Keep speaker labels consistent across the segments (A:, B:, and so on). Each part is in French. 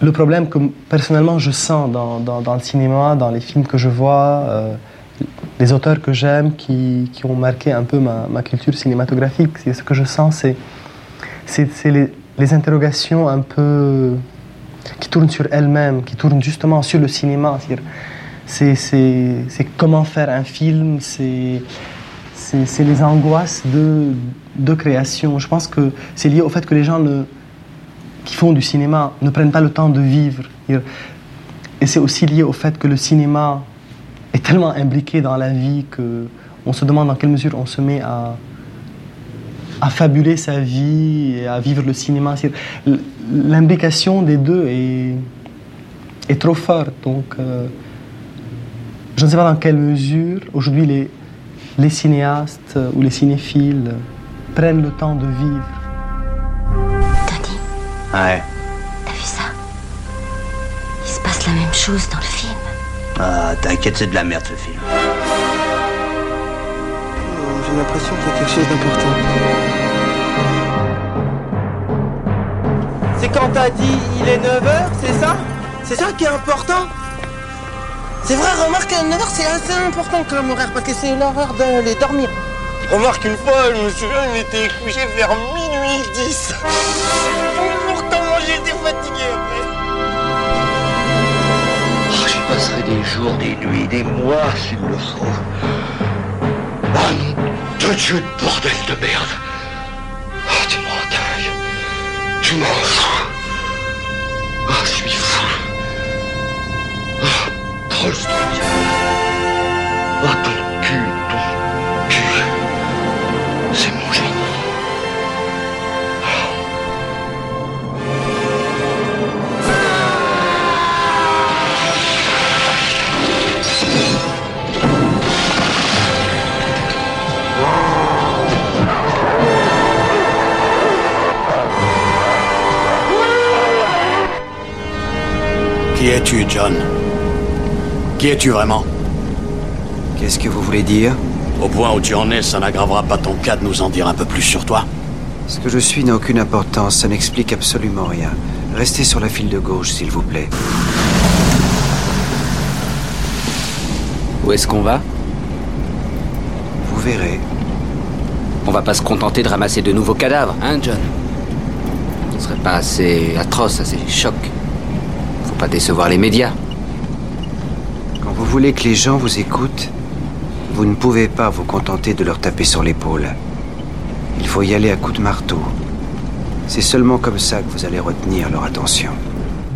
A: le problème que personnellement je sens dans, dans, le cinéma, dans les films que je vois, euh, les auteurs que j'aime, qui, qui, ont marqué un peu ma, ma culture cinématographique, ce que je sens, c'est, les, les, interrogations un peu qui tournent sur elles-mêmes, qui tournent justement sur le cinéma. C'est, comment faire un film, c'est, c'est, les angoisses de, de création. Je pense que c'est lié au fait que les gens ne qui font du cinéma ne prennent pas le temps de vivre. Et c'est aussi lié au fait que le cinéma est tellement imbriqué dans la vie que on se demande dans quelle mesure on se met à, fabuler sa vie et à vivre le cinéma. L'imbrication des deux est, trop forte. Donc, euh, je ne sais pas dans quelle mesure aujourd'hui les cinéastes ou les cinéphiles prennent le temps de vivre
B: Ouais.
C: T'as vu ça? Il se passe la même chose dans le film.
B: Ah, t'inquiète, c'est de la merde ce film.
D: Oh, j'ai l'impression qu'il y a quelque chose d'important.
E: C'est quand t'as dit il est 9h, c'est ça? C'est ça qui est important? C'est vrai, remarque, 9h c'est assez important comme horaire parce que c'est l'heure d'aller dormir. Remarque, une fois, je me souviens, il était couché vers minuit 10. J'étais fatigué après.
F: Oh, J'y passerai des jours, des nuits, des mois s'il le faut. Ah non, de Dieu de bordel de merde. Oh, tu m'en dingue. Tu m'en fous. Oh, je suis fou. Oh, Prost, Oh, ton cul, ton
G: John Qui es-tu vraiment?
H: Qu'est-ce que vous voulez dire?
G: Au point où tu en es, ça n'aggravera pas ton cas de nous en dire un peu plus sur toi
H: Ce que je suis n'a aucune importance, ça n'explique absolument rien. Restez sur la file de gauche, s'il vous plaît.
I: Où est-ce qu'on va?
H: Vous verrez.
I: On va pas se contenter de ramasser de nouveaux cadavres, hein, John? Ce serait pas assez atroce, assez choc. Pas décevoir les médias.
H: Quand vous voulez que les gens vous écoutent, vous ne pouvez pas vous contenter de leur taper sur l'épaule. Il faut y aller à coups de marteau. C'est seulement comme ça que vous allez retenir leur attention.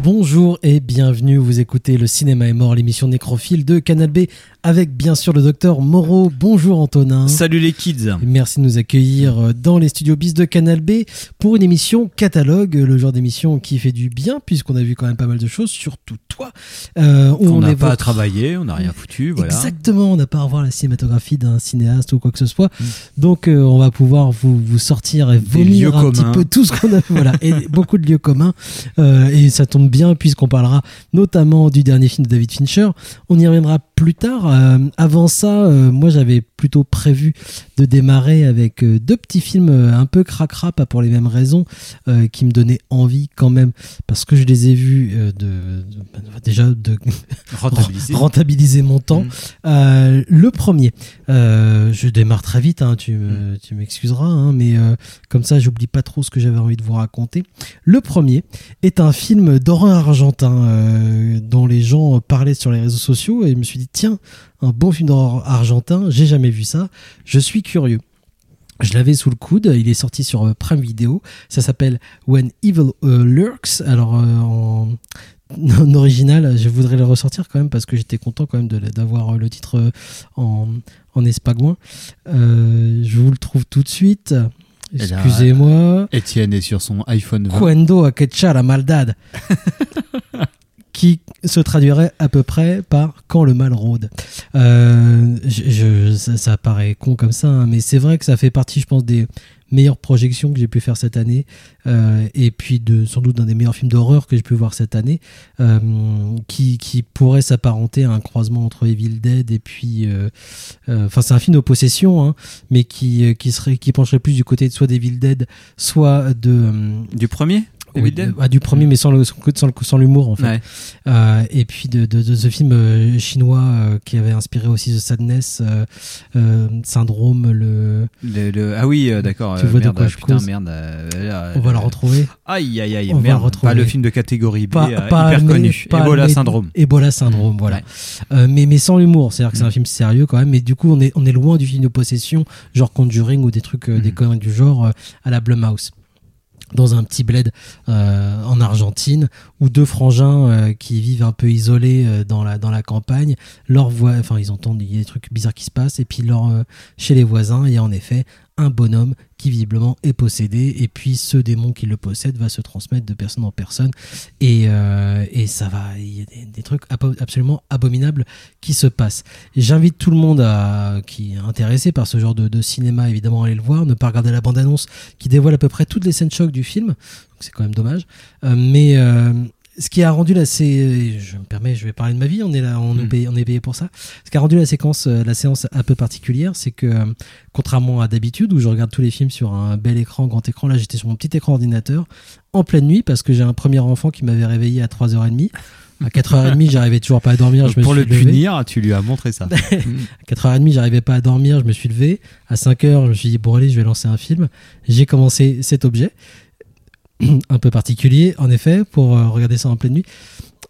J: Bonjour et bienvenue, vous écoutez Le Cinéma est mort, l'émission nécrophile de Canal B avec bien sûr le docteur Moreau. Bonjour Antonin.
K: Salut les kids.
J: Merci de nous accueillir dans les studios bis de Canal B pour une émission catalogue, le genre d'émission qui fait du bien puisqu'on a vu quand même pas mal de choses, surtout toi.
K: Euh, on n'a pas à travailler, on n'a rien foutu. Voilà.
J: Exactement, on n'a pas à revoir la cinématographie d'un cinéaste ou quoi que ce soit. Mm. Donc euh, on va pouvoir vous, vous sortir et vomir un petit peu tout ce qu'on a vu. voilà, et beaucoup de lieux communs. Euh, et ça tombe bien puisqu'on parlera notamment du dernier film de David Fincher. On y reviendra plus tard. Euh, avant ça, euh, moi j'avais plutôt prévu de démarrer avec euh, deux petits films un peu cracra, pas pour les mêmes raisons, qui me donnaient envie quand même, parce que je les ai vus de, bah, déjà de
K: rentabiliser.
J: rentabiliser. mon temps. Mmh. le premier, je démarre très vite, hein, tu, mmh. tu m'excuseras, hein, mais comme ça j'oublie pas trop ce que j'avais envie de vous raconter. Le premier est un film d'horreur argentin dont les gens parlaient sur les réseaux sociaux et je me suis dit tiens, un bon film d'horreur argentin, j'ai jamais vu ça, je suis curieux. Je l'avais sous le coude, il est sorti sur euh, Prime Video, ça s'appelle When Evil euh, Lurks, alors euh, en, original, je voudrais le ressortir quand même parce que j'étais content quand même d'avoir le titre en, en espagouin. je vous le trouve tout de suite. Excusez-moi.
K: Étienne est sur son iPhone 20.
J: Cuando a la maldad. qui se traduirait à peu près par quand le mal rôde. Euh, ça, paraît con comme ça, hein, mais c'est vrai que ça fait partie, je pense, des meilleures projections que j'ai pu faire cette année, euh, et puis de, sans doute d'un des meilleurs films d'horreur que j'ai pu voir cette année, euh, qui, pourrait s'apparenter à un croisement entre Evil Dead et puis, enfin c'est un film de possession, hein, mais qui, qui serait, qui pencherait plus du côté de soit d'Evil Dead, soit de
K: du premier?
J: Oui,
K: Day
J: ah, du premier, mais sans le sans sans l'humour en fait. Euh, et puis de, de, de ce film euh, chinois euh, qui avait inspiré aussi The Sadness, euh, euh, Syndrome, le.
K: Le- le- ah oui, euh, d'accord.
J: Tu vois de
K: merde,
J: quoi je
K: putain, merde.
J: On va le retrouver.
K: Aïe, aïe, aïe,
J: On va
K: merde.
J: le retrouver.
K: Pas le film de catégorie B,
J: Pas- pas
K: hyper
J: mais-
K: connu.
J: pas
K: Ebola
J: mais-
K: syndrome.
J: Ebola syndrome, voilà. Euh, mais, mais sans l'humour, c'est-à-dire que c'est un film sérieux quand même. Mais du coup, on est, on est loin du film de possession, genre Conjuring ou des trucs, des conneries du genre à la Blumhouse. Dans un petit bled euh, en Argentine, où deux frangins euh, qui vivent un peu isolés euh, dans la dans la campagne, leur voix, enfin ils entendent des trucs bizarres qui se passent, et puis leur chez les voisins, il y a en effet un bonhomme qui visiblement est possédé, et puis ce démon qui le possède va se transmettre de personne en personne, et, euh, et ça va, il y a des, trucs absolument abominables qui se passent. J'invite tout le monde à, qui est intéressé par ce genre de, cinéma, évidemment, à aller le voir, ne pas regarder la bande-annonce qui dévoile à peu près toutes les scènes chocs du film, c'est quand même dommage. Euh, mais euh, ce qui a rendu la sé- je me permets, je vais parler de ma vie, on est là, on, est, payé, on est payé pour ça. Ce qui a rendu la séquence, euh, la séance un peu particulière, c'est que euh, contrairement à d'habitude où je regarde tous les films sur un bel écran, grand écran, là j'étais sur mon petit écran ordinateur en pleine nuit parce que j'ai un premier enfant qui m'avait réveillé à 3h30. À 4h30, j'arrivais toujours pas à dormir. Je me
K: Pour
J: suis
K: le
J: levé.
K: punir, tu lui as montré ça.
J: À 4h30, j'arrivais pas à dormir, je me suis levé. À 5h, je me suis dit, bon, allez, je vais lancer un film. J'ai commencé cet objet, un peu particulier, en effet, pour euh, regarder ça en pleine nuit.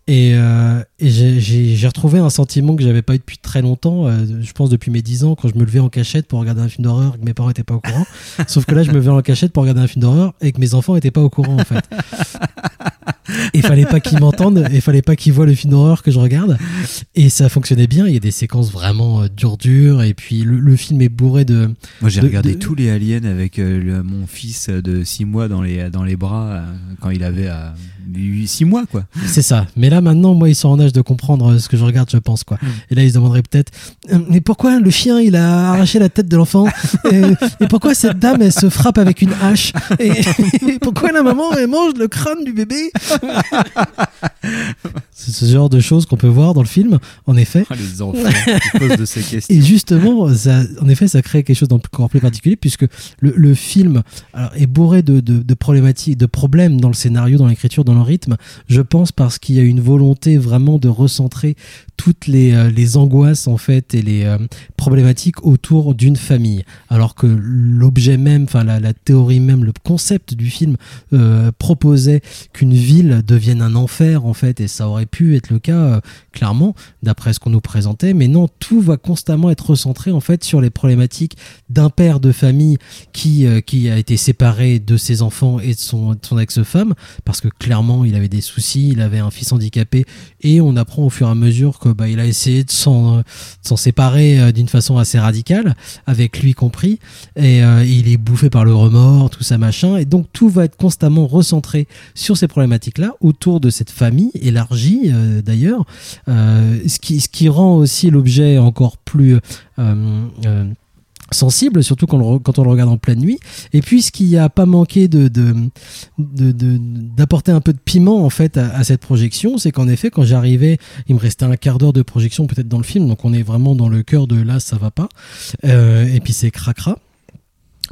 J: Et, euh, et j'ai- retrouvé un sentiment que j'avais pas eu depuis très longtemps, euh, je pense depuis mes 10 ans, quand je me levais en cachette pour regarder un film d'horreur et que mes parents étaient pas au courant. Sauf que là, je me levais en cachette pour regarder un film d'horreur et que mes enfants étaient pas au courant, en fait. Et fallait pas qu'ils m'entendent, et fallait pas qu'ils voient le film d'horreur que je regarde. Et ça fonctionnait bien. Il y a des séquences vraiment euh, dures, dures. Et puis le, le film est bourré de.
K: Moi, j'ai regardé
J: de-
K: tous les aliens avec euh, le- mon fils de 6 mois dans les, dans les bras quand il avait 6 mois, quoi.
J: C'est ça. Mais là maintenant, moi, ils sont en âge de comprendre euh, ce que je regarde, je pense quoi. Et là, ils se demanderaient peut-être, euh, mais pourquoi le chien il a arraché la tête de l'enfant et, et pourquoi cette dame elle se frappe avec une hache et, et pourquoi la maman elle mange le crâne du bébé C'est ce genre de choses qu'on peut voir dans le film, en effet.
K: Ah, les enfants qui posent de ces questions.
J: Et justement, ça, en effet, ça crée quelque chose d'encore plus particulier puisque le, le film alors, est bourré de, de, de problématiques, de problèmes dans le scénario, dans l'écriture, dans le rythme. Je pense parce qu'il y a une volonté vraiment de recentrer toutes les, euh, les angoisses en fait et les euh, problématiques autour d'une famille. Alors que l'objet même, enfin la, la théorie même, le concept du film euh, proposait qu'une ville devienne un enfer en fait, et ça aurait pu être le cas clairement d'après ce qu'on nous présentait. Mais non, tout va constamment être recentré en fait sur les problématiques d'un père de famille qui qui a été séparé de ses enfants et de son, de son ex-femme parce que clairement il avait des soucis, il avait un fils handicapé et on apprend au fur et à mesure que bah, il a essayé de s'en séparer euh, d'une façon assez radicale avec lui compris. Et euh, il est bouffé par le remords, tout ça machin. Et donc tout va être constamment recentré sur ces problématiques là autour de cette famille élargie euh, d'ailleurs. Ce qui ce qui rend aussi l'objet encore plus sensible, surtout quand, on le regarde en pleine nuit. Et puis, ce qui a pas manqué de, d'apporter un peu de piment en fait à, à cette projection, c'est qu'en effet, quand j'arrivais, il me restait un quart d'heure de projection peut-être dans le film, donc on est vraiment dans le cœur de là, ça va pas. Euh, et puis c'est cracra.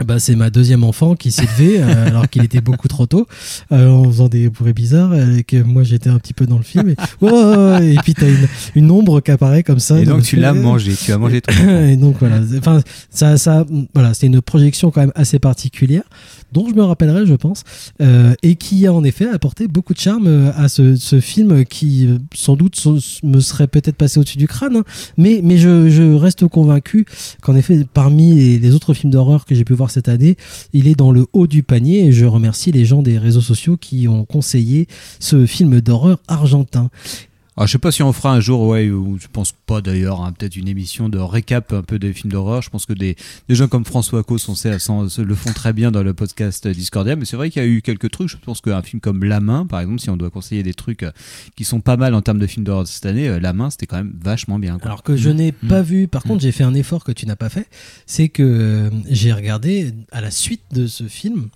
J: Bah, c'est ma deuxième enfant qui s'est levé euh, alors qu'il était beaucoup trop tôt. Euh, en faisant des bruits bizarres et que moi j'étais un petit peu dans le film. Et, Oh et puis t'as une, une ombre qui apparaît comme ça
K: Et donc, tu l'as mangé, tu as mangé ton
J: et donc voilà. Enfin ça ça voilà c'est une projection quand même assez particulière dont je me rappellerai je pense euh, et qui a en effet apporté beaucoup de charme euh, à ce, ce film qui euh, sans doute me serait peut-être passé au-dessus du crâne hein. mais mais je, je reste convaincu qu'en effet parmi les, les autres films d'horreur que j'ai pu voir cette année il est dans le haut du panier et je remercie les gens des réseaux sociaux qui ont conseillé ce film d'horreur argentin
K: Alors, je sais pas si on fera un jour, ouais, ou je pense pas d'ailleurs, hein, peut-être une émission de récap un peu des films d'horreur. Je pense que des, des gens comme François sait, s'en- se le font très bien dans le podcast Discordia, mais c'est vrai qu'il y a eu quelques trucs. Je pense qu'un film comme La Main, par exemple, si on doit conseiller des trucs euh, qui sont pas mal en termes de films d'horreur cette année, euh, La Main, c'était quand même vachement bien. quoi.
J: Alors que je n'ai
K: Mm.
J: pas vu, par contre j'ai fait un effort que tu n'as pas fait, c'est que euh, j'ai regardé à la suite de ce film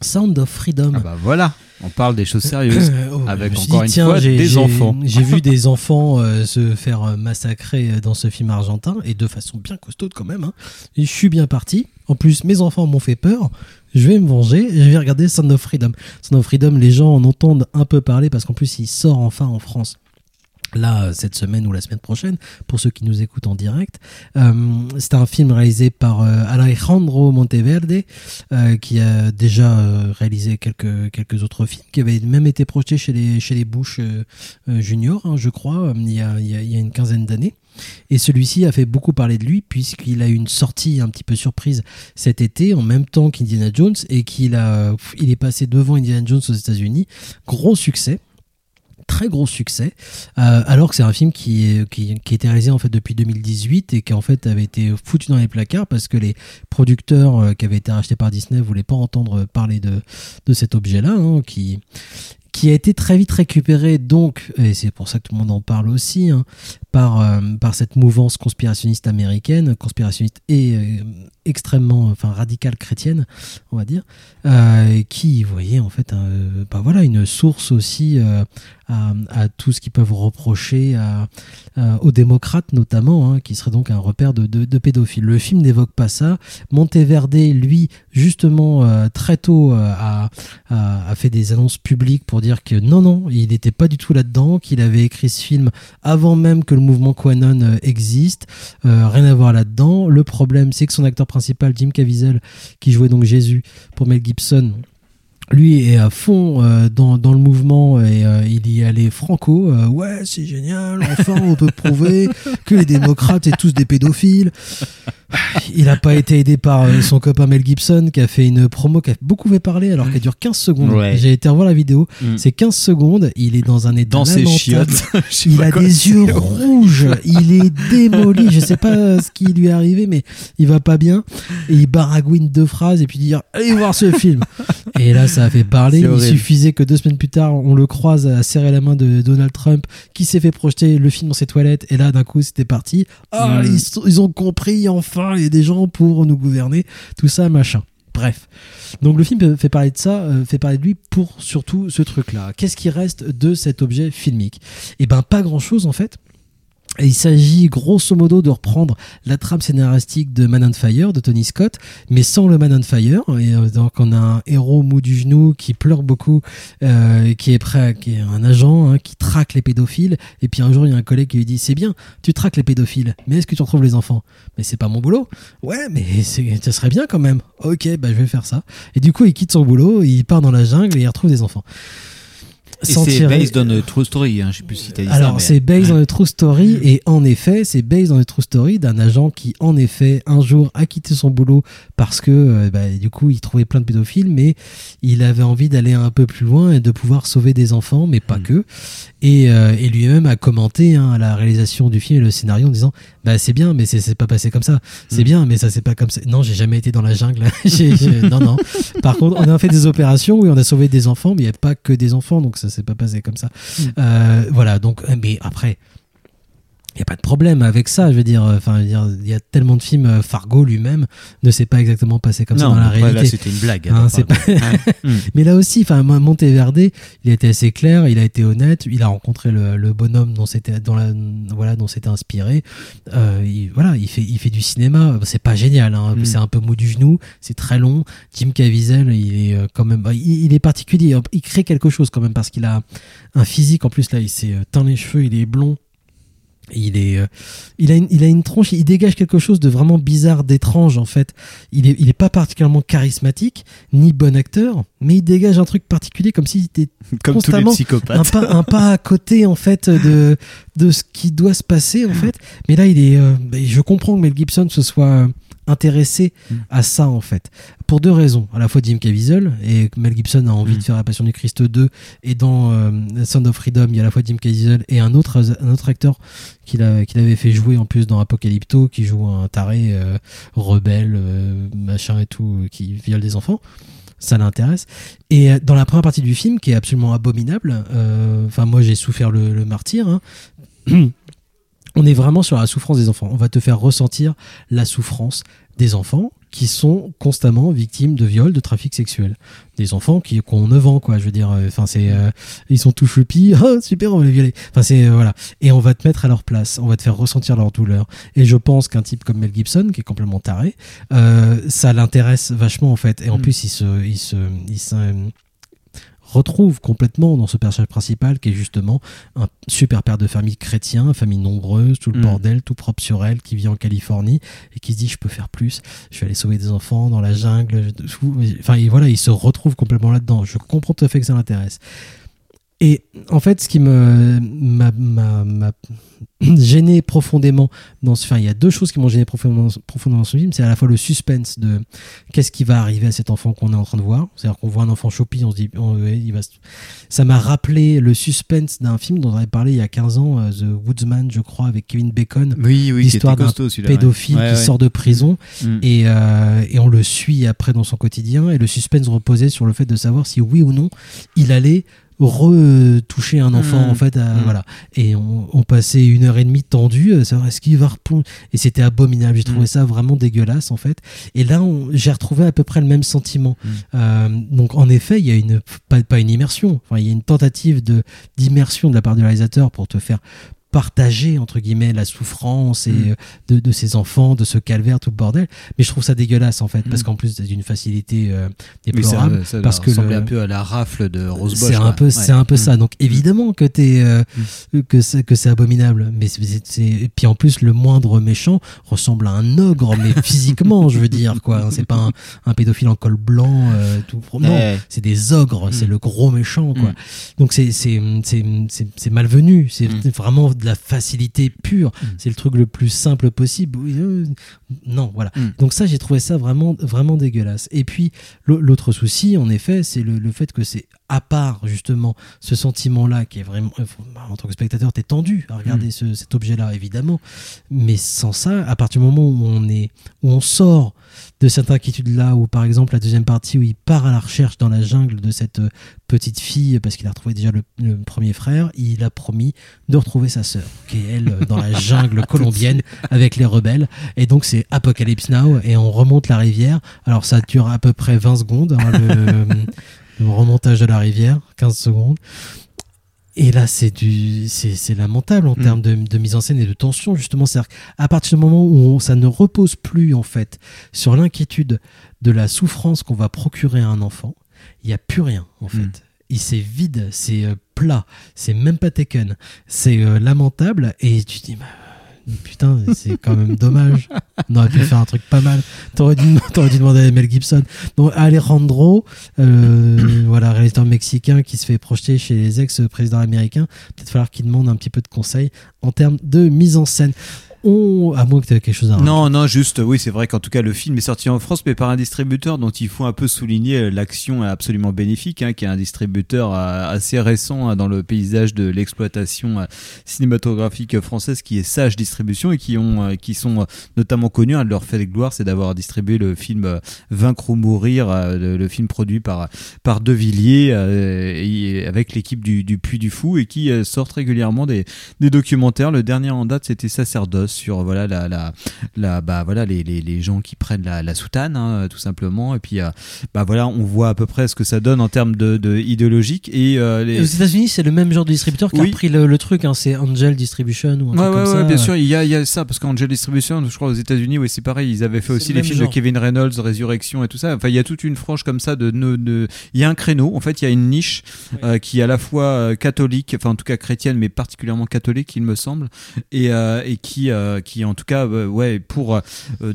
J: Sound of Freedom.
K: Ah bah voilà, on parle des choses sérieuses
J: Euh, oh,
K: avec encore une fois
J: j'ai-
K: des enfants.
J: J'ai vu des enfants euh, se faire massacrer euh, dans ce film argentin et de façon bien costaude quand même. hein. Et je suis bien parti. En plus, mes enfants m'ont fait peur. je vais me venger et je vais regarder Sound of Freedom. Sound of Freedom, les gens en entendent un peu parler parce qu'en plus il sort enfin en France là euh, cette semaine ou la semaine prochaine pour ceux qui nous écoutent en direct. Euh, c'est un film réalisé par euh, Alejandro Monteverde qui a déjà réalisé quelques quelques autres films qui avaient même été projetés chez les chez les Bush Junior hein, je crois il y a, il y a, il y a une quinzaine d'années. Et celui-ci a fait beaucoup parler de lui puisqu'il a eu une sortie un petit peu surprise cet été en même temps qu'Indiana Jones et qu'il a il est passé devant Indiana Jones aux États-Unis. Gros succès très gros succès, euh, alors que c'est un film qui, est, qui, était réalisé en fait depuis 2018 et qui en fait avait été foutu dans les placards parce que les producteurs euh, qui avaient été rachetés par Disney voulaient pas entendre parler de, de cet objet-là, hein, qui qui a été très vite récupéré. Donc et c'est pour ça que tout le monde en parle aussi hein, par euh, par cette mouvance conspirationniste américaine conspirationniste et extrêmement enfin radicale chrétienne on va dire qui voyait en fait bah voilà une source aussi à, à, tout ce qu'ils peuvent reprocher à, à, aux démocrates notamment hein, qui serait donc un repère de, de, de pédophiles. Le film n'évoque pas ça. Monteverde lui justement euh, très tôt a, a, fait des annonces publiques pour dire que non non il n'était pas du tout là-dedans qu'il avait écrit ce film avant même que le mouvement Quanon euh, existe. Euh, rien à voir là-dedans. Le problème c'est que son acteur principal Jim Caviezel qui jouait donc Jésus pour Mel Gibson lui est à fond euh, dans, dans le mouvement et euh, il y allait franco. Euh, ouais, c'est génial, enfin on peut prouver que les démocrates c'est tous des pédophiles. Il n'a pas été aidé par euh, son copain Mel Gibson qui a fait une promo qui a beaucoup fait parler alors qu'elle dure 15 secondes.
K: Ouais.
J: J'ai été revoir la vidéo,
K: Mm.
J: c'est 15 secondes, il est dans un état
K: Dans ses chiottes.
J: Il a des yeux rouges, il est démoli, je sais pas ce qui lui est arrivé mais il va pas bien et il baragouine deux phrases et puis dire allez voir ce film. Et là ça a fait parler, il suffisait que deux semaines plus tard on le croise à serrer la main de Donald Trump qui s'est fait projeter le film dans ses toilettes et là d'un coup c'était parti. Ah
K: Mm.
J: ils, sont- ils ont compris enfin, il y a des gens pour nous gouverner, tout ça machin. Bref. Donc le film fait parler de ça, euh, fait parler de lui pour surtout ce truc-là. Qu'est-ce qui reste de cet objet filmique? Eh ben pas grand-chose en fait. Il s'agit grosso modo de reprendre la trame scénaristique de Man on Fire de Tony Scott, mais sans le Man on Fire. Et euh, donc on a un héros mou du genou qui pleure beaucoup, euh, qui est prêt, qui est un agent hein, qui traque les pédophiles. Et puis un jour il y a un collègue qui lui dit c'est bien, tu traques les pédophiles, mais est-ce que tu retrouves les enfants? Mais c'est pas mon boulot. Ouais, mais ça serait bien quand même. Ok, bah je vais faire ça. Et du coup il quitte son boulot, il part dans la jungle et il retrouve des enfants.
K: C'est based on a true story, hein. je sais plus si t'as dit ça.
J: alors
K: mais-
J: c'est based on a true story et en effet c'est based on a true story d'un agent qui en effet un jour a quitté son boulot parce que euh, bah, du coup il trouvait plein de pédophiles mais il avait envie d'aller un peu plus loin et de pouvoir sauver des enfants mais pas que. Et, euh, et lui-même a commenté hein, à la réalisation du film et le scénario en disant bah c'est bien mais c'est pas passé comme ça. C'est
K: Mm.
J: bien mais ça c'est pas comme ça non j'ai jamais été dans la jungle. Non non. Par contre on a fait des opérations oui on a sauvé des enfants mais il n'y a pas que des enfants donc ça s'est pas passé comme ça. Euh, voilà, donc, mais après, il n'y a pas de problème avec ça. Je veux dire, euh, enfin, je veux dire, il y a tellement de films. euh, Fargo lui-même ne s'est pas exactement passé comme ça dans la
K: après, là,
J: réalité.
K: c'était une blague,
J: Hein,
K: alors,
J: c'est pas...
K: pardon. Ouais. Mm.
J: Mais là aussi, enfin, Monteverde, il a été assez clair, il a été honnête, il a rencontré le, le bonhomme dont c'était, dont la, voilà, dont c'était inspiré. Euh, il, voilà, il fait, il fait du cinéma. C'est pas génial, hein,
K: Mm.
J: c'est un peu mou du genou, c'est très long. Jim Caviezel, il est euh, quand même, il, il est particulier. Il crée quelque chose quand même parce qu'il a un physique en plus là, il s'est teint les cheveux, il est blond. Il est, euh, il a une, il a une tronche, il dégage quelque chose de vraiment bizarre, d'étrange en fait. Il est, il est pas particulièrement charismatique ni bon acteur, mais il dégage un truc particulier comme s'il était
K: Comme tous les
J: constamment
K: psychopathes.
J: un pas, un pas à côté en fait de de ce qui doit se passer en fait. Mais là, il est, euh, je comprends que Mel Gibson se soit euh, intéressé à ça en fait. Pour deux raisons. À la fois Jim Caviezel et Mel Gibson a envie de faire la Passion du Christ 2 et dans euh, Sound of Freedom il y a à la fois Jim Caviezel et un autre un autre acteur qu'il avait fait jouer en plus dans Apocalypto qui joue un taré euh, rebelle machin et tout qui viole des enfants ça l'intéresse. Et euh, dans la première partie du film, qui est absolument abominable, euh, enfin moi j'ai souffert le, martyr, hein, on est vraiment sur la souffrance des enfants. On va te faire ressentir la souffrance des enfants, qui sont constamment victimes de viols, de trafic sexuel. Des enfants qui, qui ont 9 ans, quoi. Je veux dire, euh, enfin, c'est, euh, ils sont tout choupis. Oh, super, on va les violer. Enfin, c'est, euh, voilà. Et on va te mettre à leur place. On va te faire ressentir leur douleur. Et je pense qu'un type comme Mel Gibson, qui est complètement taré, euh, ça l'intéresse vachement, en fait. Et en
K: Mm.
J: plus, il se, il se, il se, retrouve complètement dans ce personnage principal qui est justement un super père de famille chrétien, famille nombreuse, tout le
K: Mm.
J: bordel, tout propre sur elle, qui vit en Californie et qui se dit je peux faire plus, je vais aller sauver des enfants dans la jungle. Enfin et voilà, il se retrouve complètement là-dedans. Je comprends tout à fait que ça l'intéresse. Et en fait, ce qui me m'a- m'a m'a gêné profondément dans ce, enfin, il y a deux choses qui m'ont gêné profondément, profondément dans ce film. C'est à la fois le suspense de qu'est-ce qui va arriver à cet enfant qu'on est en train de voir. C'est-à-dire qu'on voit un enfant choupi, on se dit, oh, il va. se- Ça m'a rappelé le suspense d'un film dont on avait parlé il y a 15 ans, euh, The Woodsman, je crois, avec Kevin Bacon.
K: Oui, oui,
J: l'histoire d'un pédophile
K: Ouais,
J: qui
K: ouais.
J: sort de prison
K: Mm.
J: et, euh, et on le suit après dans son quotidien et le suspense reposait sur le fait de savoir si oui ou non il allait retoucher un enfant
K: Mm.
J: en fait à-
K: Mm.
J: voilà et on, on passait une heure et demie tendue à savoir est-ce qu'il va et c'était abominable j'ai trouvé
K: Mm.
J: ça vraiment dégueulasse en fait et là j'ai retrouvé à peu près le même sentiment. Euh, donc en effet il y a une pas, pas une immersion enfin il y a une tentative de d'immersion de la part du réalisateur pour te faire partager entre guillemets la souffrance et
K: Mm.
J: euh, de, de ses enfants, de ce calvaire, tout le bordel. Mais je trouve ça dégueulasse en fait, parce
K: Mm.
J: qu'en plus d'une facilité euh,
K: Oui, ça,
J: déplorable.
K: ça
J: parce que
K: ressemblait
J: le-
K: un peu à la rafle de Rose
J: c'est un peu, c'est un peu ça. Donc évidemment que t'es, euh, que c'est que c'est abominable. Mais c'est, puis en plus le moindre méchant ressemble à un ogre, mais physiquement, je veux dire quoi. C'est pas un, un pédophile en col blanc, euh, tout. Non, c'est des ogres. C'est
K: Mm.
J: le gros méchant quoi.
K: Mm.
J: Donc c'est c'est c'est malvenu. C'est
K: Mm.
J: vraiment de la facilité pure. C'est le truc le plus simple possible. Euh, non, voilà.
K: Mm.
J: Donc ça, j'ai trouvé ça vraiment vraiment dégueulasse. Et puis l'au- l'autre souci, en effet, c'est le, le fait que c'est à part justement ce sentiment-là qui est vraiment euh, en tant que spectateur, t'es tendu à regarder
K: Mm.
J: ce- cet objet-là, évidemment. Mais sans ça, à partir du moment où on est où on sort de cette inquiétude-là, où par exemple la deuxième partie où il part à la recherche dans la jungle de cette euh, petite fille parce qu'il a retrouvé déjà le, le premier frère, il a promis de retrouver sa sœur, qui est elle euh, dans la jungle colombienne avec les rebelles. Et donc c'est Apocalypse Now et on remonte la rivière. Alors ça dure à peu près 20 secondes, hein, le, le remontage de la rivière, 15 secondes. Et là, c'est du, c'est, lamentable en
K: Mm.
J: termes de, de mise en scène et de tension, justement. C'est à partir du moment où on- ça ne repose plus, en fait, sur l'inquiétude de la souffrance qu'on va procurer à un enfant, il n'y a plus rien, en fait.
K: Mm.
J: Il c'est vide, c'est euh, plat, c'est même pas taken, c'est euh, lamentable, et tu te dis, bah, putain, c'est quand même dommage. On aurait pu faire un truc pas mal. T'aurais dû, demander à Mel Gibson. Donc, Alejandro, euh, voilà, réalisateur mexicain qui se fait projeter chez les ex-présidents américains, peut-être falloir qu'il demande un petit peu de conseils en termes de mise en scène. On, à moins que tu aies quelque chose à
K: Non, non, juste, oui, c'est vrai qu'en tout cas, le film est sorti en France, mais par un distributeur dont il faut un peu souligner l'action absolument bénéfique, hein, qui est un distributeur euh, assez récent hein, dans le paysage de l'exploitation euh, cinématographique française, qui est Sage Distribution et qui ont, euh, qui sont notamment connus. Un de leurs faits de gloire, c'est d'avoir distribué le film Vaincre ou mourir, le, film produit par De Villiers avec l'équipe du, du Puy du Fou et qui sortent régulièrement des, des documentaires. Le dernier en date, c'était Sacerdoce sur voilà la la, la bah voilà les, les, les gens qui prennent la, la soutane hein, tout simplement et puis euh, bah voilà on voit à peu près ce que ça donne en termes de, de idéologique et euh, les...
J: Aux États-Unis, c'est le même genre de distributeur qui
K: Oui.
J: a repris le, le truc. hein, c'est Angel Distribution ou un
K: Ouais,
J: truc
K: ouais,
J: comme
K: ouais,
J: ça.
K: bien sûr, il y a, il y a ça, parce qu'Angel Distribution, je crois aux États-Unis, oui, c'est pareil, ils avaient fait aussi
J: le
K: les films
J: genre.
K: de Kevin Reynolds, Résurrection et tout ça. Enfin, il y a toute une frange comme ça de, de, de- il y a un créneau, en fait, il y a une niche euh, qui est à la fois euh, catholique, enfin en tout cas chrétienne, mais particulièrement catholique, il me semble, et, euh, et qui, euh, qui en tout cas, euh, ouais, pour euh,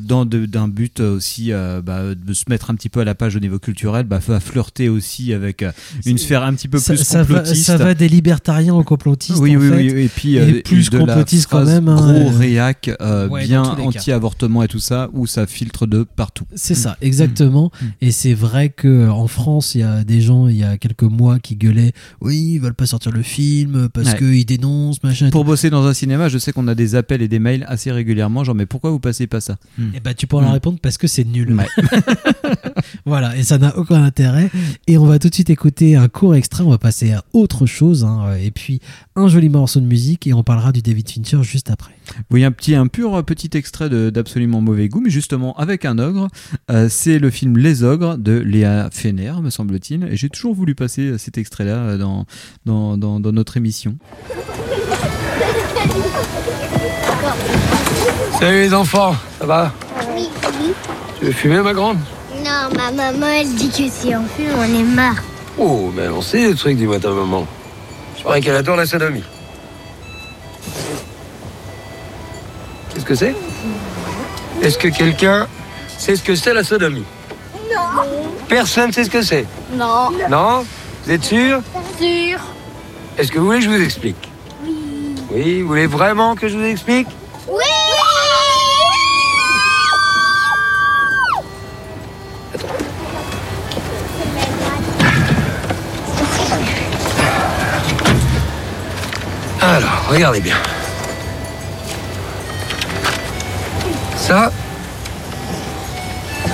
K: dans de- d'un but aussi euh, bah, de se mettre un petit peu à la page au niveau culturel, bah, va flirter aussi avec euh, une sphère un petit peu
J: ça,
K: plus
J: ça va,
K: complotiste.
J: ça va des libertariens aux complotistes.
K: Oui,
J: en
K: oui,
J: fait,
K: oui, et puis
J: et
K: euh,
J: plus
K: de la
J: complotiste quand même. hein,
K: gros
J: euh,
K: réac, euh,
J: Ouais,
K: bien anti-avortement et tout ça, où ça filtre de partout.
J: C'est ça, exactement. Et c'est vrai que en France, il y a des gens, il y a quelques mois, qui gueulaient Oui, ils veulent pas sortir le film parce
K: Ouais.
J: qu'ils dénoncent, machin.
K: Pour bosser dans un cinéma, je sais qu'on a des appels et des mails mail assez régulièrement, genre mais pourquoi vous passez pas ça
J: Et bah tu pourras leur
K: Mm.
J: répondre parce que c'est nul.
K: Ouais.
J: voilà, et ça n'a aucun intérêt. Et on va tout de suite écouter un court extrait, on va passer à autre chose, hein, et puis un joli morceau de musique, et on parlera du David Fincher juste après.
K: Oui, un petit, un pur petit extrait de- d'absolument mauvais goût, mais justement avec un ogre. Euh, c'est le film Les Ogres de Léa Fener, me semble-t-il. Et j'ai toujours voulu passer euh, cet extrait-là euh, dans, dans, dans, dans notre émission.
L: Salut les enfants, ça va
M: Oui, oui.
L: Tu veux fumer ma grande?
M: Non, ma maman, elle dit que si on fume, on est marre.
L: Oh, mais on sait des trucs, dis-moi ta maman. Je croyais qu'elle adore la sodomie. Qu'est-ce que c'est? Est-ce que quelqu'un sait ce que c'est la sodomie?
M: Non.
L: Personne sait ce que c'est?
M: Non.
L: Non? Vous êtes sûr?
M: Sûr.
L: Est-ce que vous voulez que je vous explique?
M: Oui.
L: Vous voulez vraiment que je vous explique
M: Oui.
L: Alors, regardez bien. Ça,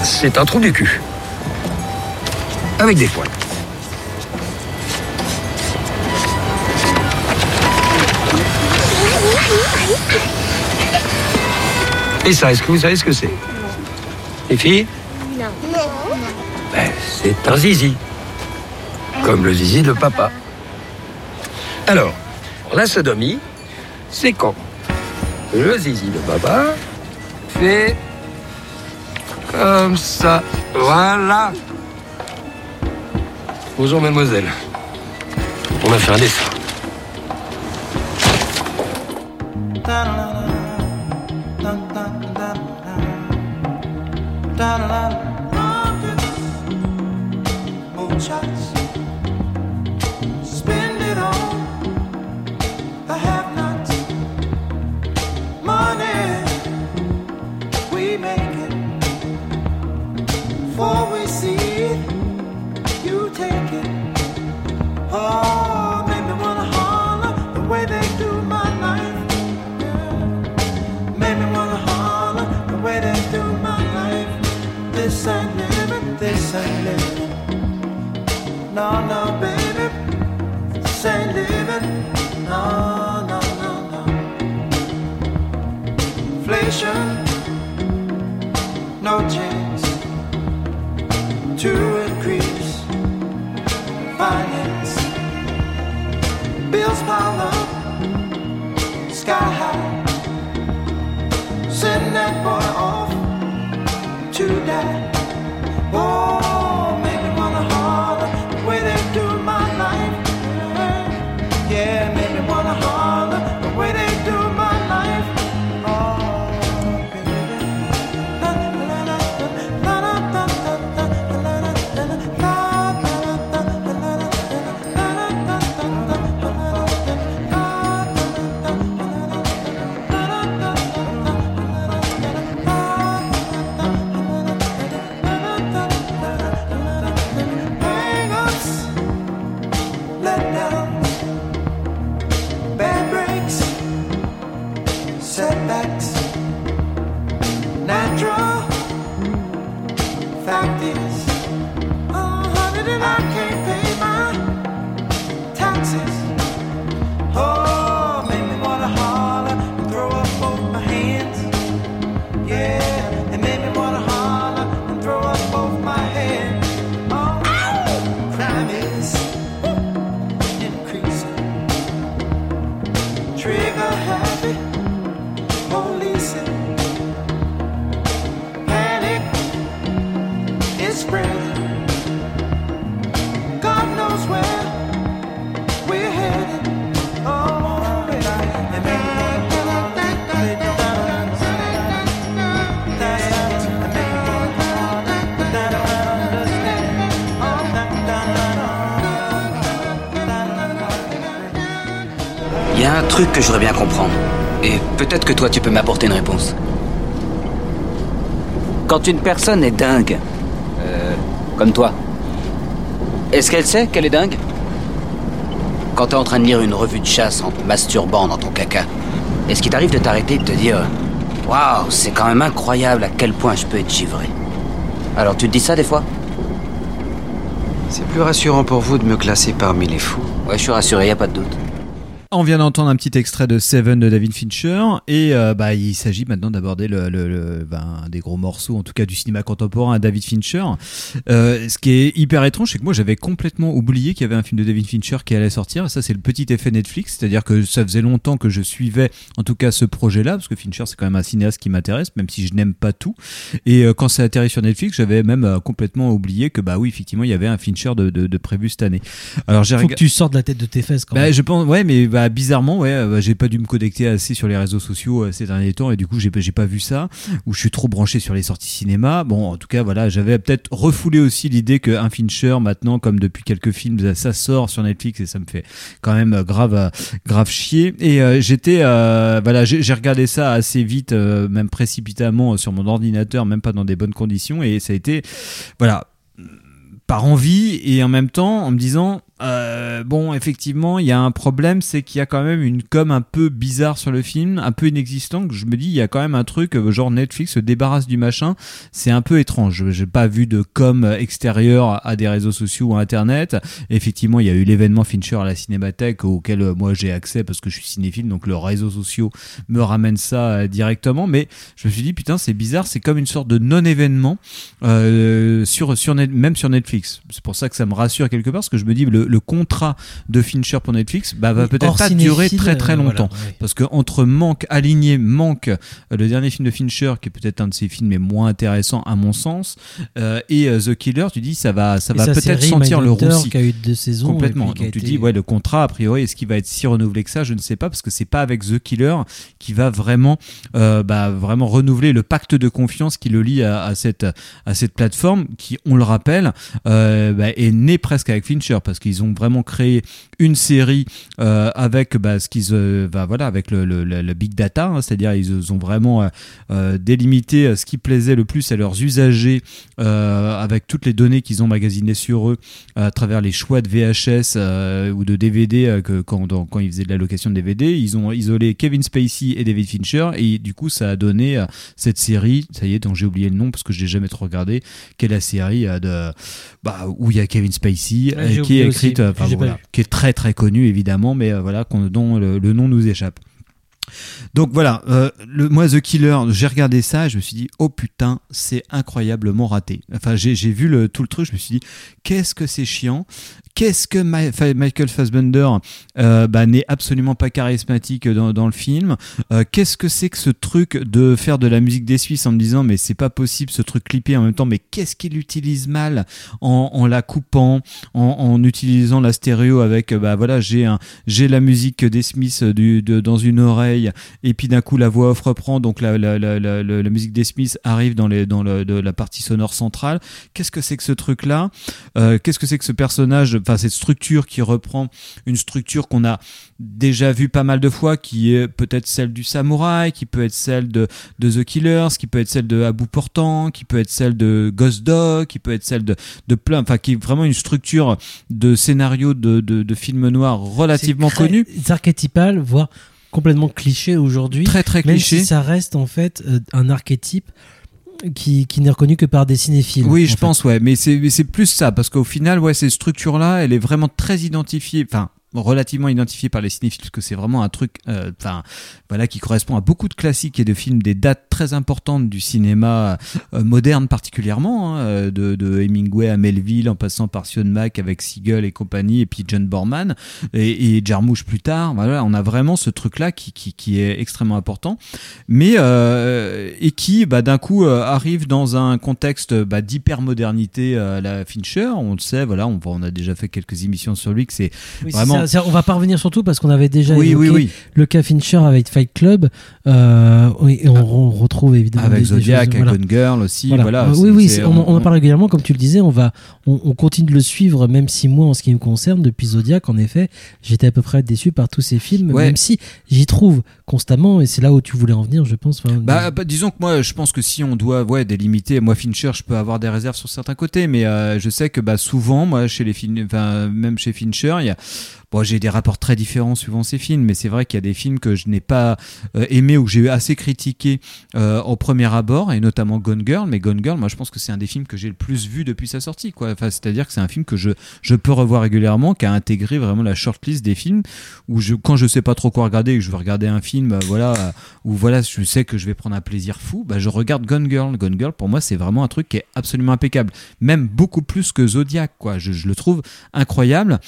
L: c'est un trou du cul. Avec des poils. Et ça, est-ce que vous savez ce que c'est Les filles
M: Non.
L: Ben, C'est un zizi. Comme le zizi de papa. Alors, la sodomie, c'est quand le zizi de papa fait comme ça. Voilà. Bonjour, mademoiselle. On a fait un dessin.
N: No, no, baby. This ain't living. No, no, no, no. Inflation, no chance to increase finance. Bills pile up, sky high. Send that boy off to die.
I: Truc que je voudrais bien comprendre. Et peut-être que toi, tu peux m'apporter une réponse. Quand une personne est dingue, euh, comme toi, est-ce qu'elle sait qu'elle est dingue? Quand t'es en train de lire une revue de chasse en te masturbant dans ton caca, Est-ce qu'il t'arrive de t'arrêter et de te dire Waouh, c'est quand même incroyable à quel point je peux être givré Alors tu te dis ça des fois?
H: C'est plus rassurant pour vous de me classer parmi les fous.
I: Ouais, je suis rassuré, y a pas de doute.
K: On vient d'entendre un petit extrait de Seven de David Fincher et euh, bah, il s'agit maintenant d'aborder le, le- le- ben, des gros morceaux, en tout cas du cinéma contemporain, David Fincher. Euh, ce qui est hyper étrange, c'est que moi j'avais complètement oublié qu'il y avait un film de David Fincher qui allait sortir. Ça, c'est le petit effet Netflix, c'est-à-dire que ça faisait longtemps que je suivais, en tout cas, ce projet-là, parce que Fincher c'est quand même un cinéaste qui m'intéresse, même si je n'aime pas tout. Et euh, quand c'est atterri sur Netflix, j'avais même euh, complètement oublié que bah oui, effectivement, il y avait un Fincher de, de, de prévu cette année. Alors j'ai
J: Faut que tu sortes de la tête de tes fesses quand
K: bah,
J: même.
K: je pense, ouais, mais bah, bizarrement, ouais, euh, bah, j'ai pas dû me connecter assez sur les réseaux sociaux euh, ces derniers temps et du coup, j'ai j'ai pas vu ça. Ou je suis trop branché sur les sorties cinéma. Bon, en tout cas, voilà, j'avais peut-être refoulé aussi l'idée qu'un Fincher, maintenant, comme depuis quelques films, ça sort sur Netflix et ça me fait quand même euh, grave, grave chier. Et j'étais, voilà, j'ai regardé ça assez vite, même précipitamment sur mon ordinateur, même pas dans des bonnes conditions et ça a été, voilà, par envie et en même temps en me disant euh, bon effectivement il y a un problème c'est qu'il y a quand même une com un peu bizarre sur le film un peu inexistant je me dis il y a quand même un truc euh, genre Netflix se débarrasse du machin. C'est un peu étrange. Je- j'ai pas vu de com extérieure à des réseaux sociaux ou à internet. Effectivement il y a eu l'événement Fincher à la Cinémathèque auquel euh, moi j'ai accès parce que je suis cinéphile donc les réseaux sociaux me ramènent ça directement. Mais je me suis dit putain c'est bizarre c'est comme une sorte de non événement euh, sur sur même sur Netflix. C'est pour ça que ça me rassure quelque part parce que je me dis le, le contrat de Fincher pour Netflix bah, va peut-être pas durer très très longtemps.
J: voilà, ouais.
K: parce que entre manque aligné manque euh, le dernier film de Fincher qui est peut-être un de ses films les moins intéressants à mon sens euh, et euh, The Killer tu dis ça va ça
J: Et
K: va peut-être sentir le roussi.
J: qui a eu deux saisons
K: complètement. donc tu
J: été-
K: dis ouais le contrat a priori est-ce qu'il va être si renouvelé que ça? Je ne sais pas parce que c'est pas avec The Killer qui va vraiment euh, bah, vraiment renouveler le pacte de confiance qui le lie à, à cette à cette plateforme qui on le rappelle euh, bah, est née presque avec Fincher parce qu'ils ont vraiment créé une série euh, avec bah, ce qu'ils euh, bah, voilà avec le, le- le- le big data hein, c'est-à-dire ils ont vraiment euh, euh, délimité euh, ce qui plaisait le plus à leurs usagers euh, avec toutes les données qu'ils ont magasinées sur eux à travers les choix de VHS euh, ou de DVD euh, que quand, dans- quand ils faisaient de la location de DVD ils ont isolé Kevin Spacey et David Fincher et du coup ça a donné euh, cette série. Ça y est dont j'ai oublié le nom parce que je l'ai jamais trop regardé qui est la série euh, de bah, où il y a Kevin Spacey
J: Ouais,
K: euh, qui est euh, enfin, voilà, qui est très très connue évidemment mais euh, voilà dont le- le nom nous échappe donc voilà, euh, moi The Killer, j'ai regardé ça je me suis dit oh putain c'est incroyablement raté. Enfin j'ai vu tout le truc, je me suis dit qu'est-ce que c'est chiant, qu'est-ce que Michael Fassbender euh, bah, n'est absolument pas charismatique dans, le film, Euh, qu'est-ce que c'est que ce truc de faire de la musique des Suisses en me disant mais c'est pas possible ce truc clippé en même temps mais qu'est-ce qu'il utilise mal en, la coupant, en, utilisant la stéréo avec bah voilà j'ai la musique des Smiths dans une oreille et puis d'un coup la voix off reprend donc la, la, la, la, la- la musique des Smiths arrive dans, les, dans le, de la partie sonore centrale. Qu'est-ce que c'est que ce truc là qu'est-ce que c'est que ce personnage? Enfin cette structure qui reprend une structure qu'on a déjà vue pas mal de fois qui est peut-être celle du samouraï qui peut être celle de, de The Killers qui peut être celle de bout portant qui peut être celle de Ghost Dog qui peut être celle de, de plein enfin qui est vraiment une structure de scénario de, de, de film noir relativement
J: c'est archétypal, voire complètement cliché aujourd'hui.
K: Très, très
J: même
K: cliché.
J: si ça reste en fait euh, un archétype qui, qui n'est reconnu que par des cinéphiles.
K: Oui, je
J: fait.
K: pense, ouais, mais c'est mais c'est plus ça, parce qu'au final, ouais, cette structure-là, elle est vraiment très identifiée, enfin relativement identifiée par les cinéphiles, parce que c'est vraiment un truc, euh, enfin voilà, qui correspond à beaucoup de classiques et de films, des dates très importantes du cinéma euh, moderne particulièrement, hein, euh, de, de Hemingway à Melville, en passant par Sion Mac avec Siegel et compagnie, et puis John Borman et, et Jarmusch plus tard. Voilà, on a vraiment ce truc-là qui, qui, qui est extrêmement important, mais euh, et qui, bah, d'un coup, euh, arrive dans un contexte bah, d'hypermodernité à la Fincher. On le sait, voilà, on, on a déjà fait quelques émissions sur lui, que c'est
J: Oui, c'est
K: vraiment
J: ça, on va pas revenir surtout parce qu'on avait déjà
K: Oui,
J: évoqué
K: oui, oui.
J: le cas Fincher avec Fight Club euh, et on, on retrouve évidemment
K: avec
J: des- des
K: Zodiac,
J: choses,
K: avec
J: voilà.
K: Gone Girl aussi.
J: Voilà.
K: Voilà, c'est-
J: oui, on, on en parle régulièrement, comme tu le disais, on va, on, on continue de le suivre, même si moi, en ce qui me concerne, depuis Zodiac, en effet, j'étais à peu près déçu par tous ces films,
K: Ouais.
J: même si j'y trouve constamment, et c'est là où tu voulais en venir, je pense. enfin,
K: Bah, bah, disons que moi, je pense que si on doit ouais, délimiter, moi Fincher, je peux avoir des réserves sur certains côtés, mais euh, je sais que bah, souvent, moi, chez les films, enfin, même chez Fincher, il y a bon, j'ai des rapports très différents suivant ces films, mais c'est vrai qu'il y a des films que je n'ai pas euh, aimé ou que j'ai assez critiqué euh, au premier abord, et notamment Gone Girl. Mais Gone Girl, moi, je pense que c'est un des films que j'ai le plus vu depuis sa sortie, quoi. Enfin, c'est-à-dire que c'est un film que je, je peux revoir régulièrement, qui a intégré vraiment la shortlist des films où je, quand je sais pas trop quoi regarder et que je veux regarder un film, euh, voilà, euh, où voilà, je sais que je vais prendre un plaisir fou, bah, je regarde Gone Girl. Gone Girl, pour moi, c'est vraiment un truc qui est absolument impeccable, même beaucoup plus que Zodiac, quoi. Je le trouve incroyable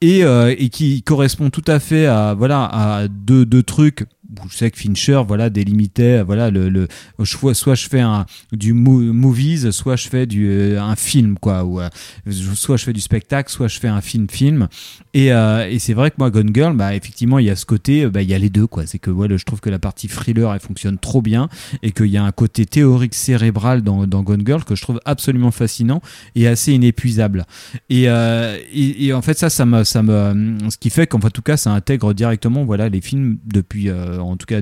K: et, euh, et qui correspond tout à fait à voilà à deux, deux trucs je sais que Fincher voilà délimitait voilà le, le soit, je fais du mo- movies soit je fais du euh, un film quoi ou euh, soit je fais du spectacle soit je fais un film film. Et, euh, et c'est vrai que moi Gone Girl bah effectivement il y a ce côté bah il y a les deux quoi. C'est que voilà je trouve que la partie thriller elle fonctionne trop bien et qu'il y a un côté théorique cérébral dans, dans Gone Girl que je trouve absolument fascinant et assez inépuisable. Et, et, en fait ça ça me ça me ce qui fait qu'en tout cas ça intègre directement voilà les films depuis en tout cas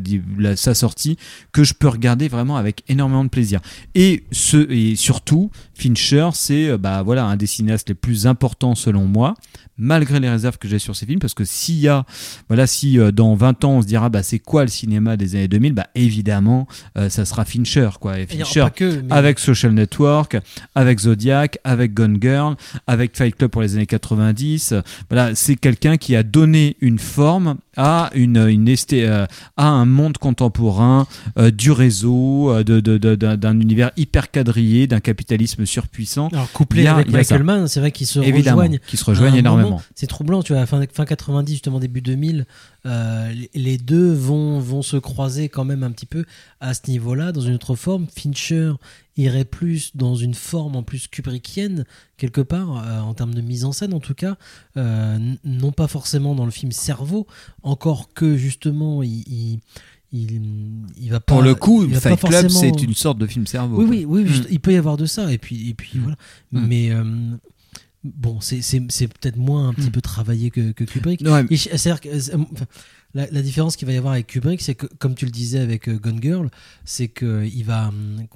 K: sa sortie que je peux regarder vraiment avec énormément de plaisir. Et ce et surtout Fincher c'est euh, bah voilà un des cinéastes les plus importants selon moi malgré les réserves que j'ai sur ces films parce que s'il y a voilà si euh, dans 20 ans on se dira bah c'est quoi le cinéma des années 2000 bah évidemment euh, ça sera Fincher quoi. Et Fincher
J: pas que, mais-
K: avec Social Network avec Zodiac avec Gone Girl avec Fight Club pour les années 90 voilà c'est quelqu'un qui a donné une forme à une, une esté- euh, à un monde contemporain du réseau euh, de, de- de- d'un, d'un univers hyper quadrillé d'un capitalisme surpuissant
J: Alors couplé
K: a-
J: avec. Michael Mann, c'est vrai qu'ils se
K: Évidemment,
J: rejoignent.
K: qui se rejoignent
J: à un
K: énormément.
J: C'est troublant, tu vois, fin, fin 90, justement début 2000, euh, les- deux vont, vont se croiser quand même un petit peu à ce niveau-là, dans une autre forme. Fincher irait plus dans une forme en plus kubrickienne, quelque part, euh, en termes de mise en scène en tout cas, euh, non pas forcément dans le film Cerveau, encore que justement il... il il, il va pas
K: pour le coup
J: il
K: Fight Club
J: forcément-
K: c'est une sorte de film cerveau
J: oui, oui, oui,
K: Mm.
J: il peut y avoir de ça. Et puis, et puis voilà.
K: Mm.
J: Mais euh, bon, c'est peut-être moins un petit peu travaillé que, que Kubrick.
K: Mm.
J: C'est-à-dire que, euh, enfin, la, la différence qu'il va y avoir avec Kubrick, c'est que, comme tu le disais avec euh, Gone Girl, c'est que il va. hum,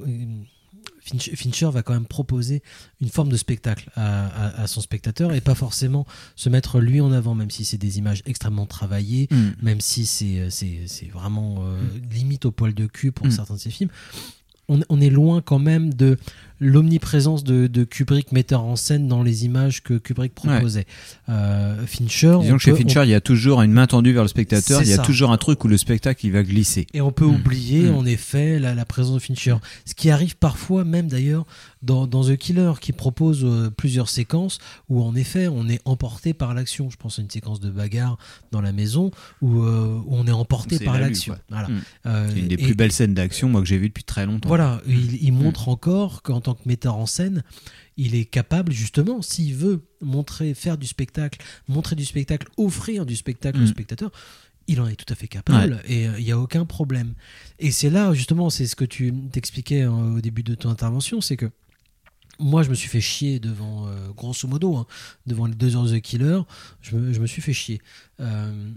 J: euh, Fincher, Fincher va quand même proposer une forme de spectacle à, à- à son spectateur et pas forcément se mettre lui en avant, même si c'est des images extrêmement travaillées,
K: Mm.
J: même si c'est c'est- c'est vraiment euh, limite au poil de cul pour
K: Mm.
J: certains de ses films. On, on est loin quand même de l'omniprésence de, de Kubrick metteur en scène dans les images que Kubrick proposait. Euh, Fincher,
K: disons
J: on
K: que chez
J: peut-
K: Fincher
J: on-
K: il y a toujours une main tendue vers le spectateur il y a
J: ça.
K: toujours un truc où le spectacle il va glisser
J: Et on peut
K: Mm.
J: oublier,
K: Mm.
J: en effet, la, la présence de Fincher. Ce qui arrive parfois, même d'ailleurs, dans, dans The Killer, qui propose euh, plusieurs séquences où, en effet, on est emporté par l'action. Je pense à une séquence de bagarre dans la maison où, euh, où on est emporté par l'action. Voilà.
K: Mm.
J: Euh,
K: c'est une des
J: et-
K: plus belles scènes d'action moi que j'ai vues depuis très longtemps
J: Voilà, il, il montre encore qu'en tant que metteur en scène, il est capable justement, s'il veut montrer, faire du spectacle, montrer du spectacle, offrir du spectacle au
K: Mm.
J: spectateur, il en est tout à fait capable et euh, il n'y a aucun problème. Et c'est là justement, c'est ce que tu t'expliquais euh, au début de ton intervention, c'est que moi, je me suis fait chier devant, euh, grosso modo, hein, devant les deux heures de The Killer. Je me, suis fait chier. Euh,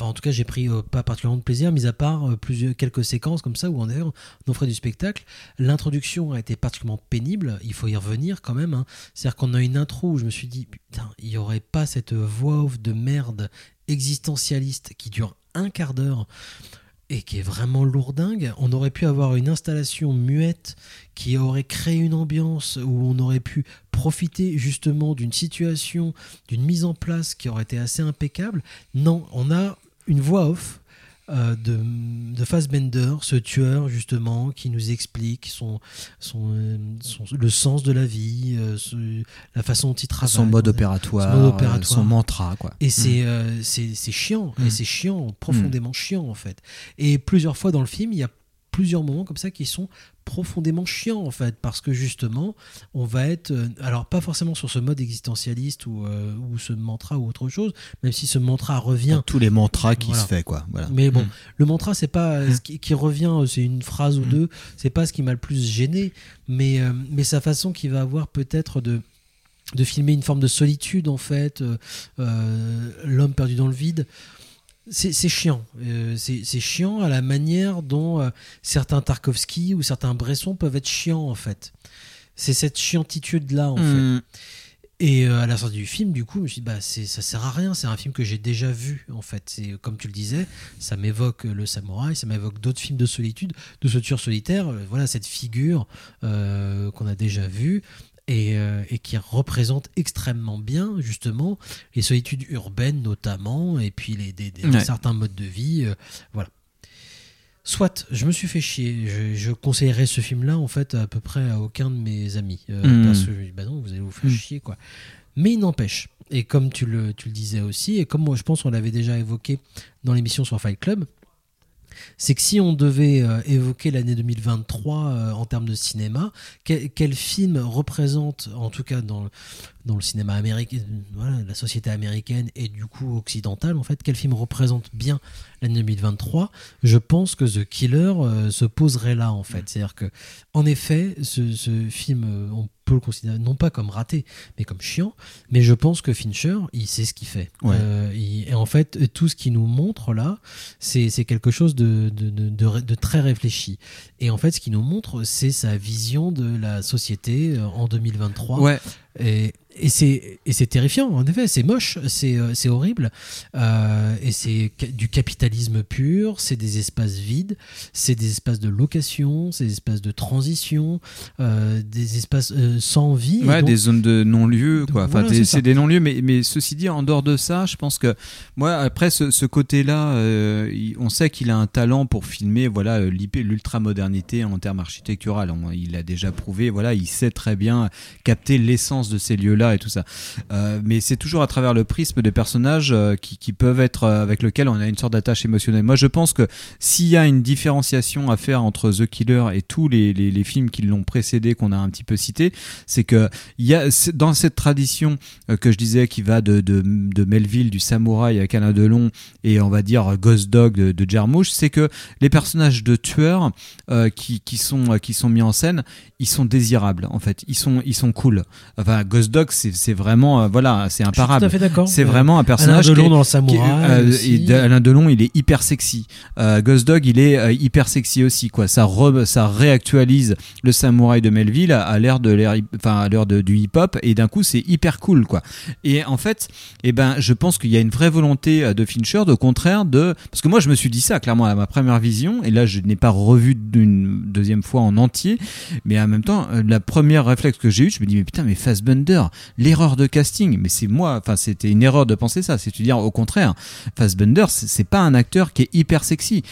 J: en tout cas, j'ai pris euh, pas particulièrement de plaisir, mis à part plusieurs, quelques séquences comme ça où on, est- on offrait du spectacle. L'introduction a été particulièrement pénible. Il faut y revenir quand même. hein. C'est-à-dire qu'on a une intro où je me suis dit, putain, il n'y aurait pas cette voix off de merde existentialiste qui dure un quart d'heure et qui est vraiment lourdingue. On aurait pu avoir une installation muette qui aurait créé une ambiance où on aurait pu profiter justement d'une situation, d'une mise en place qui aurait été assez impeccable. Non, on a une voix off euh, de, de Fassbender, ce tueur justement, qui nous explique son, son, euh, son- le sens de la vie, euh, ce- la façon dont il travaille.
K: Son mode
J: Son
K: opératoire,
J: mode opératoire.
K: son mantra, quoi.
J: Et
K: Mm.
J: c'est euh, chiant,
K: Mm.
J: et c'est chiant, profondément chiant en fait. Et plusieurs fois dans le film, il y a plusieurs moments comme ça qui sont profondément chiants en fait, parce que justement, on va être, euh, alors pas forcément sur ce mode existentialiste ou, euh, ou ce mantra ou autre chose, même si ce mantra revient.
K: tous les mantras qui
J: Voilà.
K: se fait quoi voilà
J: Mais bon,
K: Mm.
J: le mantra, c'est pas euh, ce qui, qui revient, euh, c'est une phrase ou deux, c'est pas ce qui m'a le plus gêné, mais, euh, mais sa façon qu'il va avoir peut-être de de filmer une forme de solitude en fait, l'homme perdu dans le vide. C'est chiant. Euh, c'est chiant à la manière dont euh, certains Tarkovsky ou certains Bresson peuvent être chiants en fait. C'est cette chiantitude là en fait. Et euh, à la sortie du film, du coup, je me suis dit, bah, c'est, ça sert à rien, c'est un film que j'ai déjà vu, en fait. C'est, comme tu le disais, ça m'évoque le samouraï, ça m'évoque d'autres films de solitude, de ce tueur solitaire. Voilà, cette figure qu'on a déjà vue. Et, euh, et qui représente extrêmement bien justement les solitudes urbaines notamment et puis les, des, des-
K: Ouais.
J: certains modes de vie euh, voilà Soit, je me suis fait chier. Je, je conseillerais ce film-là, en fait, à peu près à aucun de mes amis. Euh,
K: Mm.
J: Parce que, bah non, vous allez vous faire
K: Mm.
J: chier, quoi. Mais il n'empêche, et comme tu le, tu le disais aussi, et comme moi, je pense qu'on l'avait déjà évoqué dans l'émission sur Fight Club, c'est que si on devait euh, évoquer l'année 2023 euh, en termes de cinéma, quel, quel film représente, en tout cas dans, dans le cinéma américain, voilà, la société américaine et du coup occidentale, en fait, quel film représente bien l'année 2023 Je pense que The Killer euh, se poserait là, en fait. C'est-à-dire que, en effet, ce, ce film, euh, on peut le considérer non pas comme raté, mais comme chiant. Mais je pense que Fincher, il sait ce qu'il fait.
K: Ouais.
J: Euh, il- et en fait, tout ce qu'il nous montre là, c'est quelque chose de, de, très réfléchi. Et en fait, ce qu'il nous montre, c'est sa vision de la société en 2023.
K: Ouais.
J: Et, et c'est et c'est terrifiant, en effet, c'est moche, c'est euh, c'est horrible, euh, et c'est du capitalisme pur, c'est des espaces vides, c'est des espaces de location, c'est des espaces de transition, euh, des espaces euh, sans vie.
K: Ouais,
J: donc-
K: des zones de non-lieu, quoi. Enfin,
J: voilà, c'est
K: des non-lieux, mais, mais ceci dit, en dehors de ça, je pense que moi, après ce, ce côté-là, on sait qu'il a un talent pour filmer, voilà, l'ultra-modernité en termes architectural. On- Il l'a déjà prouvé, voilà, il sait très bien capter l'essence de ces lieux-là et tout ça. Euh, mais c'est toujours à travers le prisme des personnages euh, qui, peuvent être euh, avec lesquels on a une sorte d'attache émotionnelle. Moi, je pense que s'il y a une différenciation à faire entre The Killer et tous les, films qui l'ont précédé, qu'on a un petit peu cités, c'est que y a dans cette tradition que je disais qui va de, de, Melville, du samouraï à Alain Delon et on va dire Ghost Dog de, de c'est que les personnages de tueurs qui, qui sont qui sont mis en scène, ils sont désirables en fait, ils sont ils sont cool. Enfin Ghost Dog c'est vraiment euh, voilà, c'est imparable. C'est vraiment un
J: Alain
K: personnage
J: Delon
K: qui est-
J: dans le
K: est-
J: Samouraï
K: euh, Alain Delon, il est hyper sexy. Euh, Ghost Dog, il est euh, hyper sexy aussi, quoi. Ça, re- ça réactualise le samouraï de Melville à, l'ère de l'ère, enfin à l'heure du hip-hop, et d'un coup, c'est hyper cool, quoi. Et en fait, eh ben, je pense qu'il y a une vraie volonté de Fincher, de au contraire, de parce que moi, je me suis dit ça clairement à ma première vision, et là, je n'ai pas revu d'une deuxième fois en entier, mais en même temps, la première réflexe que j'ai eu, je me dis mais putain, mais Fassbender, l'erreur de casting, mais c'est moi, enfin, c'était une erreur de penser ça, c'est-à-dire au contraire, Fassbender, c'est pas un acteur qui est hyper sexy.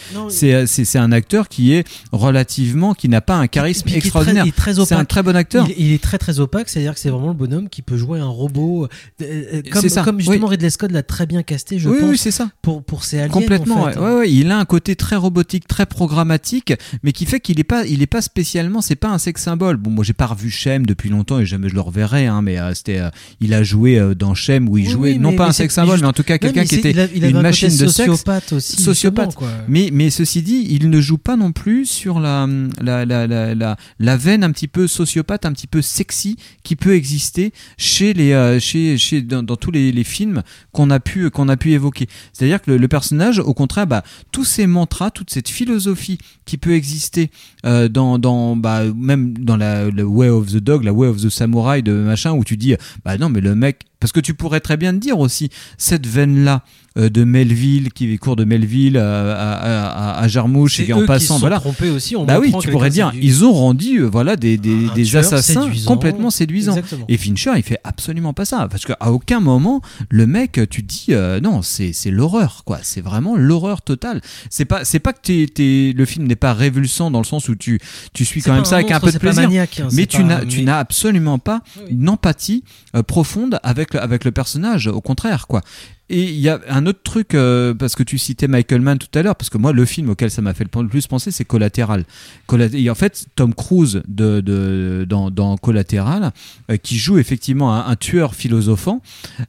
J: Il-
K: C'est un acteur qui est relativement, qui n'a pas un charisme
J: qui très-
K: extraordinaire. C'est un très bon acteur.
J: Il, il est très très opaque, c'est-à-dire que c'est vraiment le bonhomme qui peut jouer un robot. euh, euh, comme,
K: ça,
J: comme justement
K: oui.
J: Ridley Scott l'a très bien casté, je
K: Oui,
J: pense.
K: oui, c'est ça.
J: Pour, pour ses aliens.
K: Complètement,
J: en fait.
K: ouais. Ouais, ouais, il a un côté très robotique, très programmatique, mais qui fait qu'il est pas, il est pas spécialement, c'est pas un sex symbole. Bon, moi j'ai pas revu Shem depuis longtemps et jamais je le reverrai, hein, mais euh, c'était, euh, il a joué euh, dans Shem où il
J: Oui,
K: jouait
J: oui,
K: non
J: mais-
K: pas
J: mais
K: un sex symbole, mais en tout cas quelqu'un qui était
J: il a- il
K: une
J: un
K: machine de sexe.
J: sociopathe aussi,
K: sociopathe.
J: quoi.
K: Mais, mais ceci dit, il ne joue pas non plus sur la, la, la, la, la, la veine un petit peu sociopathe, un petit peu sexy qui peut exister chez les, chez, chez, dans, dans tous les, les films qu'on a pu, qu'on a pu évoquer. C'est-à-dire que le, le personnage, au contraire, bah, tous ces mantras, toute cette philosophie qui peut exister euh, dans, dans bah, même dans la le Way of the Dog, la Way of the Samurai de machin, où tu dis, bah non, mais le mec, parce que tu pourrais très bien te dire aussi cette veine là de Melville qui court de Melville à, à, à, à Jarmouche et en
J: qui
K: passant
J: se sont
K: voilà
J: trompés aussi en
K: bah oui tu pourrais dire
J: séduit.
K: ils ont rendu euh, voilà des, des,
J: Un
K: des
J: tueur
K: assassins
J: séduisant.
K: complètement séduisants
J: Exactement.
K: et Fincher il fait absolument pas ça parce qu'à aucun moment le mec tu te dis euh, non c'est l'horreur quoi c'est vraiment l'horreur totale c'est pas pas que t'es, t'es- le film n'est pas révulsant dans le sens où tu tu suis quand même ça avec un peu de plaisir
J: maniaque, hein,
K: mais tu n'as
J: mais-
K: absolument pas une empathie euh, profonde avec avec le personnage au contraire quoi et il y a un autre truc, euh, parce que tu citais Michael Mann tout à l'heure, parce que moi, le film auquel ça m'a fait le plus penser, c'est Collatéral. Collat- et en fait, Tom Cruise de, de, dans, dans Collatéral, euh, qui joue effectivement un, un tueur philosophant,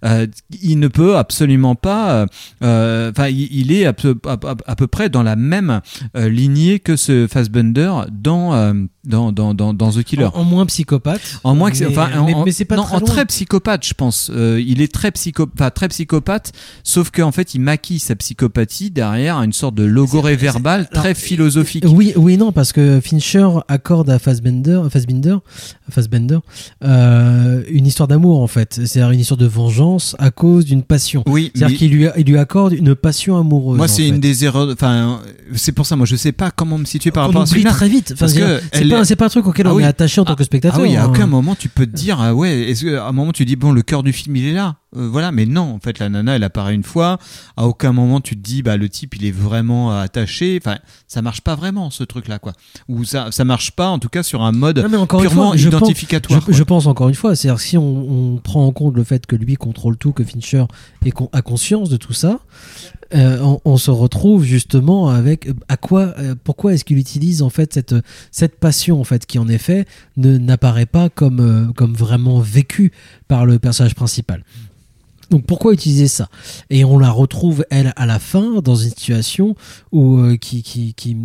K: euh, il ne peut absolument pas. Enfin, il, il est à peu, à, à- à peu près dans la même lignée que ce Fassbender dans, dans, dans, dans, dans The Killer.
J: En, en moins psychopathe.
K: En moins
J: mais-
K: enfin, en,
J: mais,
K: en-
J: mais c'est pas
K: non,
J: très
K: en
J: loin.
K: très psychopathe, je pense. Euh, il est très psycho, enfin, très psychopathe sauf qu'en fait, il maquille sa psychopathie derrière une sorte de logorée verbal très philosophique.
J: Oui, oui, non, parce que Fincher accorde à Fassbender, Fassbinder, Fassbender, euh, une histoire d'amour en fait. C'est-à-dire une histoire de vengeance à cause d'une passion.
K: Oui,
J: C'est-à-dire qu'il lui, il lui accorde une passion amoureuse.
K: Moi,
J: en
K: c'est
J: fait.
K: une des erreurs. Enfin, c'est pour ça. Moi, je sais pas comment me situer par
J: On
K: rapport à celui-là.
J: très vite.
K: Parce que
J: c'est pas,
K: est-
J: c'est pas un truc auquel
K: Ah
J: on
K: oui.
J: est attaché en tant que spectateur.
K: Ah oui, à
J: hein.
K: aucun moment tu peux te dire ah ouais, est-ce que à un moment tu dis bon le cœur du film il est là. Euh, voilà, mais non, en fait la nana elle apparaît une fois, à aucun moment tu te dis bah le type il est vraiment attaché, enfin ça marche pas vraiment ce truc là quoi. Ou ça ça marche pas en tout cas sur un mode
J: Non, mais encore une
K: purement
J: fois, je pense-
K: identificatoire.
J: Je,
K: quoi.
J: je pense encore une fois, c'est-à-dire que si on, on prend en compte le fait que lui contrôle tout, que Fincher est con- a conscience de tout ça, euh, on, on se retrouve justement avec euh, à quoi, euh, pourquoi est-ce qu'il utilise en fait cette cette passion en fait qui en effet ne n'apparaît pas comme euh, comme vraiment vécue par le personnage principal. Donc pourquoi utiliser ça? Et on la retrouve elle à la fin dans une situation où euh, qui, qui, qui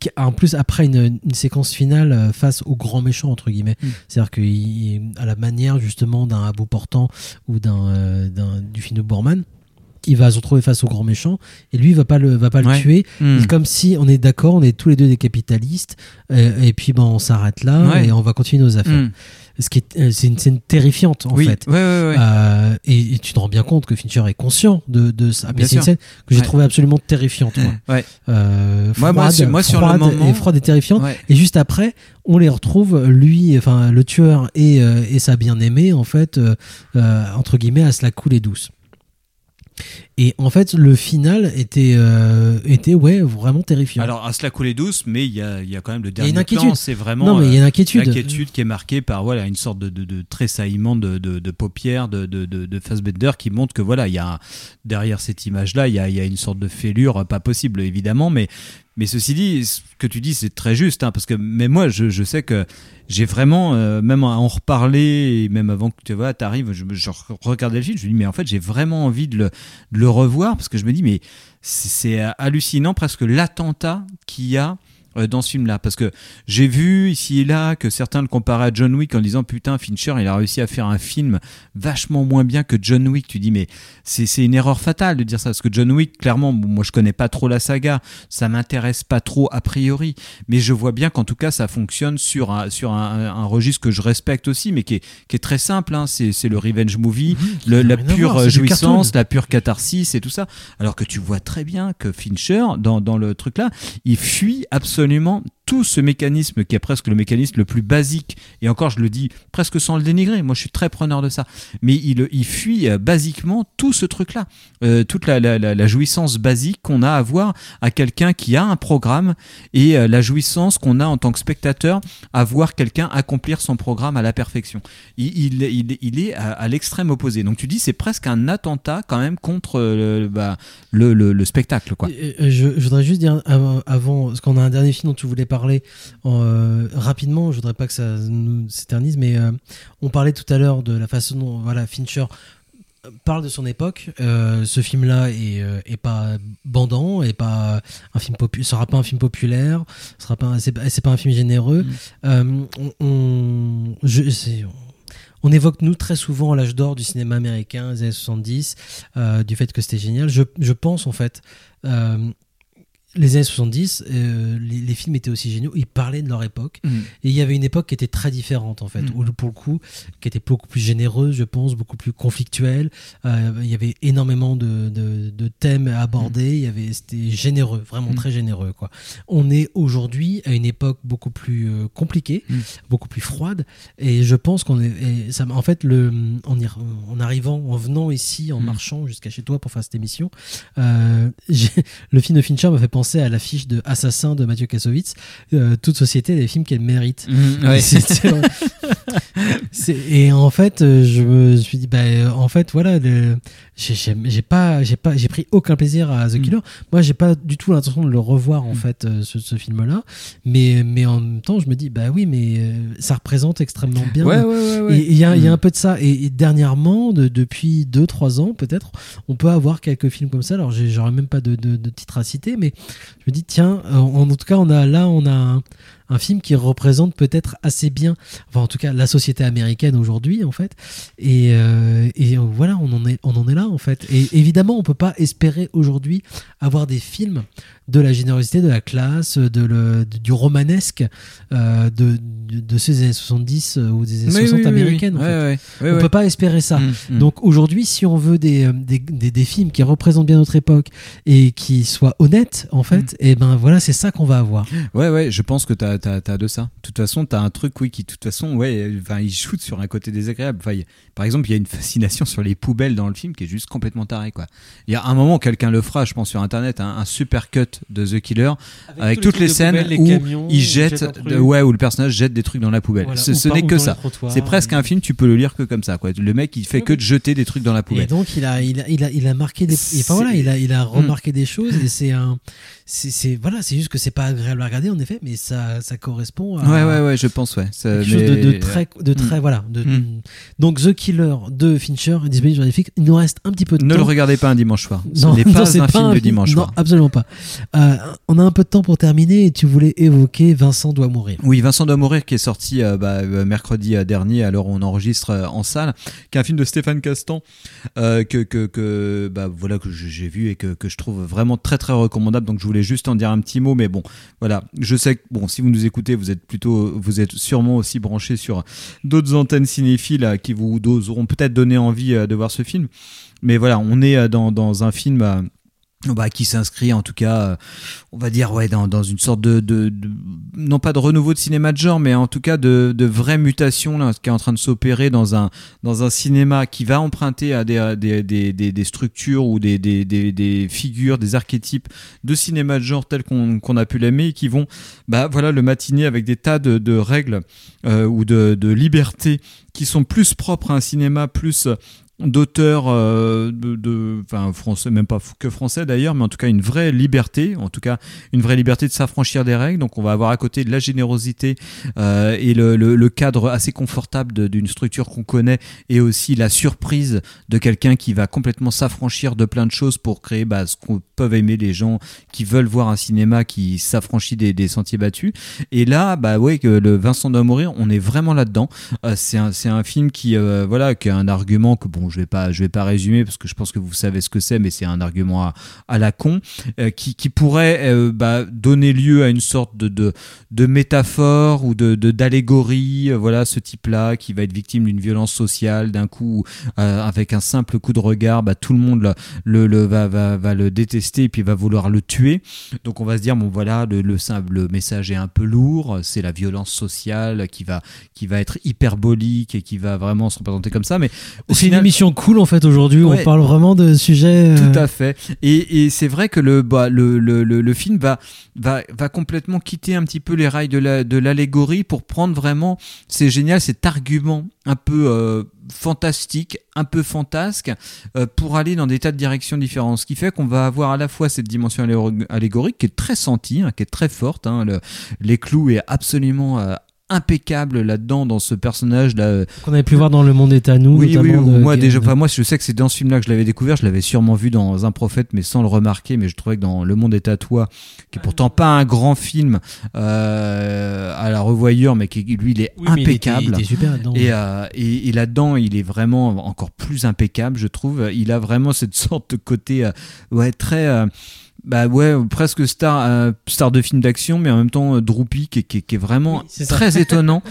J: qui- en plus après une, une séquence finale euh, face au grand méchant entre guillemets
K: Mm.
J: c'est-à-dire qu'à la manière justement d'un à bout portant ou d'un euh, d'un- du film de Boorman il va se retrouver face au grand méchant et lui il va pas le va pas le tuer
K: Mm.
J: Comme si on est d'accord on est tous les deux des capitalistes euh, et puis ben on s'arrête là
K: Ouais.
J: et on va continuer nos affaires
K: Mm.
J: Ce qui est euh, c'est une scène terrifiante en
K: Oui,
J: fait.
K: Ouais, ouais, ouais.
J: Euh, et, et tu te rends bien compte que Fincher est conscient de, de ça. Mais c'est une scène que j'ai trouvée absolument terrifiante moi.
K: Ouais.
J: Euh,
K: Moi,
J: froide,
K: moi, sur- moi, sur le
J: froide
K: moment-
J: et froide et terrifiante. Et juste après on les retrouve lui enfin le tueur et, euh, et sa bien-aimée en fait euh, entre guillemets à se la couler douce et en fait le final était euh, était ouais vraiment terrifiant
K: Alors, à se la couler douce, mais il y a, y a quand même le
J: Il y a une
K: dernier
J: inquiétude.
K: plan, c'est vraiment
J: Non, mais il y a une
K: euh,
J: inquiétude.
K: l'inquiétude qui est marquée par voilà une sorte de, de, de tressaillement de, de, de paupières de, de, de, de Fassbender qui montre que voilà il y a un- derrière cette image-là il y a, y a une sorte de fêlure euh, pas possible évidemment, mais mais ceci dit, ce que tu dis, c'est très juste, hein, parce que mais moi, je, je sais que j'ai vraiment, euh, même à en reparler, et même avant que tu vois, t'arrives, je, je regardais le film, je me dis, mais en fait, j'ai vraiment envie de le, de le revoir, parce que je me dis, mais c'est hallucinant presque l'attentat qu'il y a dans ce film-là. Parce que j'ai vu ici et là que certains le comparaient à John Wick en disant putain, Fincher, il a réussi à faire un film vachement moins bien que John Wick. Tu dis, mais c'est c'est une erreur fatale de dire ça. Parce que John Wick, clairement, bon, moi je connais pas trop la saga, ça m'intéresse pas trop a priori. Mais je vois bien qu'en tout cas, ça fonctionne sur un, sur un, un registre que je respecte aussi, mais qui est, qui est très simple. Hein. C'est c'est le revenge movie, le- la pure
J: voir, du
K: jouissance, la pure catharsis et tout ça. Alors que tu vois très bien que Fincher, dans, dans le truc là, il fuit absolument absolument tout ce mécanisme qui est presque le mécanisme le plus basique. Et encore, je le dis presque sans le dénigrer. Moi, je suis très preneur de ça. Mais il, il fuit euh, basiquement tout ce truc-là. Euh, toute la, la- jouissance basique qu'on a à voir à quelqu'un qui a un programme et euh, la jouissance qu'on a en tant que spectateur à voir quelqu'un accomplir son programme à la perfection. Il, il, est à, l'extrême opposé. Donc tu dis, c'est presque un attentat quand même contre le, bah, le, le- le spectacle. Quoi.
J: Je, je voudrais juste dire avant, avant parce qu'on a un dernier film dont tu voulais parler euh, rapidement. Je voudrais pas que ça nous s'éternise, mais euh, on parlait tout à l'heure de la façon dont voilà Fincher parle de son époque. Euh, ce film-là est, euh, est pas bandant, est pas un film populaire, sera pas un film populaire, sera pas, c'est pas, pas un film généreux. Euh, on, on- je, c'est- on évoque nous très souvent l'âge d'or du cinéma américain, les années 70, euh, du fait que c'était génial. Je, je pense en fait, euh, les années 70, euh, les, les films étaient aussi géniaux, ils parlaient de leur époque.
K: Mm.
J: Et il y avait une époque qui était très différente en fait,
K: Mm.
J: où pour le coup, qui était beaucoup plus généreuse, je pense, beaucoup plus conflictuelle. Euh, il y avait énormément de, de, de thèmes à aborder, il y avait, c'était généreux, vraiment
K: Mm.
J: très généreux quoi. On est aujourd'hui à une époque beaucoup plus euh, compliquée,
K: Mm.
J: beaucoup plus froide, et je pense qu'on est, ça, en fait, le, en, y- en arrivant, en venant ici, en marchant jusqu'à chez toi pour faire cette émission, euh, le film de Fincher m'a fait penser à l'affiche de Assassin de Mathieu Kassovitz, euh, toute société des films qu'elle mérite.
K: Mhm, ouais.
J: Et en fait, euh, je me suis dit, bah, euh, en fait, voilà, j'ai- pas, j'ai pas, j'ai pris aucun plaisir à
K: Mm.
J: The Killer. Moi, j'ai pas du tout l'intention de le revoir en fait, euh, ce, ce film-là. Mais, mais en même temps, je me dis, bah oui, mais ça représente extrêmement bien.
K: Ouais, ouais, ouais.
J: Et il y a, il y a
K: Mm.
J: un peu de ça. Et, et dernièrement, de- depuis 2-3 ans peut-être, on peut avoir quelques films comme ça. Alors, j'aurais même pas de, de, de titre à citer, mais je me dis, tiens, en, en tout cas, on a là, on a un, un film qui représente peut-être assez bien, enfin en tout cas la société américaine aujourd'hui en fait. Et, euh, et voilà, on en est, on en est là en fait. Et évidemment, on peut pas espérer aujourd'hui avoir des films de la générosité, de la classe, de le, du romanesque euh, de, de, de ces années 70 euh, ou des années
K: Oui,
J: 60
K: oui, oui,
J: américaines.
K: oui.
J: en fait.
K: Ouais. Ouais,
J: on peut pas espérer ça.
K: Mm, mm.
J: Donc aujourd'hui, si on veut des, euh, des, des, des films qui représentent bien notre époque et qui soient honnêtes, en fait, et ben voilà, c'est ça qu'on va avoir.
K: Ouais, ouais, je pense que t'as as, as de ça. De toute façon, t'as un truc, oui, qui, de toute façon, ouais, enfin, il shoot sur un côté désagréable. Enfin, il- par exemple, il y a une fascination sur les poubelles dans le film qui est juste complètement tarée, quoi. Il y a un moment, quelqu'un le fera, je pense, sur internet, un, un super cut de The Killer avec, toutes les scènes
J: les
K: où
J: camions,
K: il jette, de- ouais, où le personnage jette des trucs dans la poubelle.
J: Voilà,
K: Ce, n'est que ça. C'est presque un film, tu peux le lire que comme ça, quoi. Le mec, il fait que de jeter des trucs dans la
J: Et
K: poubelle.
J: donc il a, il a, il a, il a marqué des, et enfin voilà, il a, il a remarqué des choses et c'est un, c'est, c'est voilà, c'est juste que c'est pas agréable à regarder en effet, mais ça, ça correspond à
K: Ouais, ouais, ouais, je pense, ouais. Ça-
J: quelque chose de, de
K: mais-
J: très, de très,
K: Mm.
J: voilà. De,
K: Mm.
J: Donc The Killer de Fincher est disponible sur Netflix. Il nous reste un petit peu de
K: Ne
J: temps.
K: le regardez pas un dimanche soir. Ce
J: Non,
K: n'est
J: non,
K: pas
J: c'est
K: un film de
J: film-
K: dimanche
J: Non,
K: soir.
J: absolument pas. Euh, on a un peu de temps pour terminer et tu voulais évoquer Vincent doit mourir.
K: Oui, Vincent doit mourir qui est sorti euh, bah, euh, mercredi euh, dernier, alors on enregistre euh, en salle, qui est un film de Stéphane Castan euh, que que, que bah, voilà que j'ai vu et que, que je trouve vraiment très très recommandable. Donc je voulais juste en dire un petit mot, mais bon, voilà, je sais que bon, si vous nous écoutez, vous êtes plutôt, vous êtes sûrement aussi branchés sur d'autres antennes cinéphiles euh, qui vous auront peut-être donné envie euh, de voir ce film. Mais voilà, on est euh, dans, dans un film. Bah, qui s'inscrit en tout cas, euh, on va dire ouais dans, dans une sorte de, de, de- non pas de renouveau de cinéma de genre, mais en tout cas de, de vraie mutation là, qui est en train de s'opérer dans un dans un cinéma qui va emprunter à des à des, des, des, des structures ou des, des, des, des figures, des archétypes de cinéma de genre tels qu'on qu'on a pu l'aimer et qui vont bah voilà le matiner avec des tas de, de règles euh, ou de, de libertés qui sont plus propres à un cinéma plus d'auteurs euh, de, enfin français même pas que français d'ailleurs mais en tout cas une vraie liberté en tout cas une vraie liberté de s'affranchir des règles. Donc on va avoir à côté de la générosité euh, et le, le, cadre assez confortable d'une structure qu'on connaît et aussi la surprise de quelqu'un qui va complètement s'affranchir de plein de choses pour créer bah, ce qu'on peuvent aimer les gens qui veulent voir un cinéma qui s'affranchit des, sentiers battus. Et là bah ouais que le Vincent doit mourir on est vraiment là dedans c'est un, c'est un film qui euh, voilà qui a un argument que bon je vais pas je vais pas résumer parce que je pense que vous savez ce que c'est mais c'est un argument à, à la con euh, qui, qui pourrait euh, bah, donner lieu à une sorte de, de, de métaphore ou de d'allégorie euh, voilà ce type là qui va être victime d'une violence sociale d'un coup avec un simple coup de regard bah, tout le monde le, le, le- va, va, va le détester et puis va vouloir le tuer. Donc on va se dire bon voilà le, le simple le message est un peu lourd c'est la violence sociale qui va qui va être hyperbolique et qui va vraiment se représenter comme ça mais au final-
J: émission cool en fait aujourd'hui.
K: Ouais.
J: On parle vraiment de sujets. euh,
K: tout à fait. Et, et c'est vrai que le, bah, le, le, le, le film va, va, va complètement quitter un petit peu les rails de la- de l'allégorie pour prendre vraiment, c'est génial, cet argument un peu euh, fantastique, un peu fantasque, euh, pour aller dans des tas de directions différentes. Ce qui fait qu'on va avoir à la fois cette dimension allé- allégorique qui est très sentie, hein, qui est très forte. hein, le- les clous est absolument... euh, impeccable là-dedans dans ce personnage là
J: Qu'on avait pu voir dans Le Monde est à nous.
K: oui, oui, moi déjà, enfin, moi je sais que c'est dans ce film-là que je l'avais découvert, je l'avais sûrement vu dans Un prophète, mais sans le remarquer, mais je trouvais que dans Le Monde est à toi, qui est pourtant pas un grand film euh, à la revoyure, mais qui lui il est
J: Oui, mais il était-
K: impeccable.
J: il était super là-dedans.
K: Et, euh, et, et là-dedans, il est vraiment encore plus impeccable, je trouve. Il a vraiment cette sorte de côté, euh, ouais, très. Bah ouais, presque star, euh, star de film d'action, mais en même temps euh, droopy, qui, est- qui est- qui est vraiment très étonnant.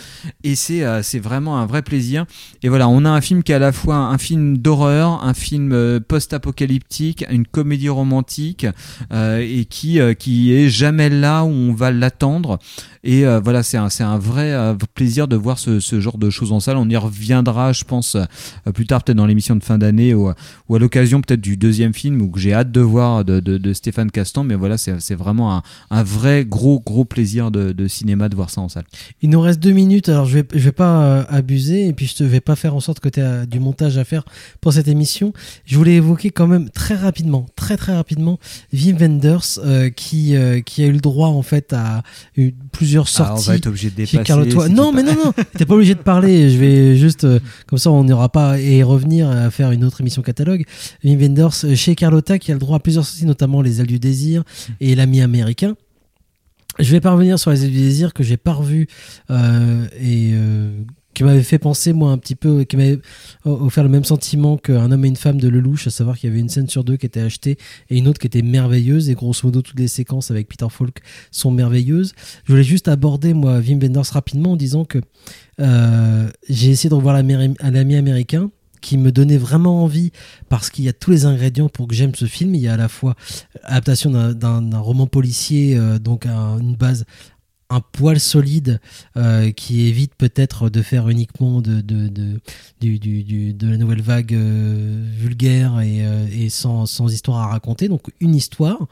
K: et c'est euh, c'est vraiment un vrai plaisir. Et voilà, on a un film qui est à la fois un film d'horreur, un film euh, post-apocalyptique, une comédie romantique, et qui qui est jamais là où on va l'attendre. Et voilà, c'est un c'est un vrai plaisir de voir ce, ce genre de choses en salle. On y reviendra, je pense, plus tard peut-être dans l'émission de fin d'année ou, ou à l'occasion peut-être du deuxième film ou que j'ai hâte de voir de, de, de Stéphane Castan. Mais voilà, c'est vraiment un, un vrai gros gros plaisir de, cinéma de voir ça en salle.
J: Il nous reste deux minutes, alors je vais, je vais pas euh, abuser et puis je te vais pas faire en sorte que tu aies du montage à faire pour cette émission. Je voulais évoquer quand même très rapidement, très très rapidement, Wim Wenders euh, qui euh, qui a eu le droit en fait à eu plusieurs
K: Ah, on
J: sorties.
K: va être obligé de
J: chez
K: dépasser,
J: Carlo
K: si
J: Non, mais non, non, t'es pas obligé de parler. Je vais juste euh, comme ça, on n'aura pas y revenir à faire une autre émission catalogue. Wim Wenders euh, chez Carlotta qui a le droit à plusieurs sorties, notamment Les ailes du désir et L'ami américain. Je vais pas revenir sur les ailes du désir que j'ai pas revu euh, et qui m'avait fait penser moi un petit peu, qui m'avait offert le même sentiment qu'un homme et une femme de Lelouch, à savoir qu'il y avait une scène sur deux qui était achetée et une autre qui était merveilleuse et grosso modo toutes les séquences avec Peter Falk sont merveilleuses. Je voulais juste aborder moi Wim Wenders rapidement en disant que euh, j'ai essayé de revoir un ami américain qui me donnait vraiment envie parce qu'il y a tous les ingrédients pour que j'aime ce film. Il y a à la fois adaptation d'un- roman policier, euh, donc un- une base un poil solide euh, qui évite peut-être de faire uniquement de, de, de, de la nouvelle vague euh, vulgaire et, euh, et sans, sans histoire à raconter. Donc une histoire,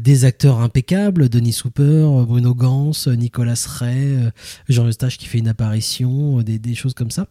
J: des acteurs impeccables, Denis Souper, Bruno Gans, Nicolas Ray, Jean Eustache qui fait une apparition, des, choses comme ça,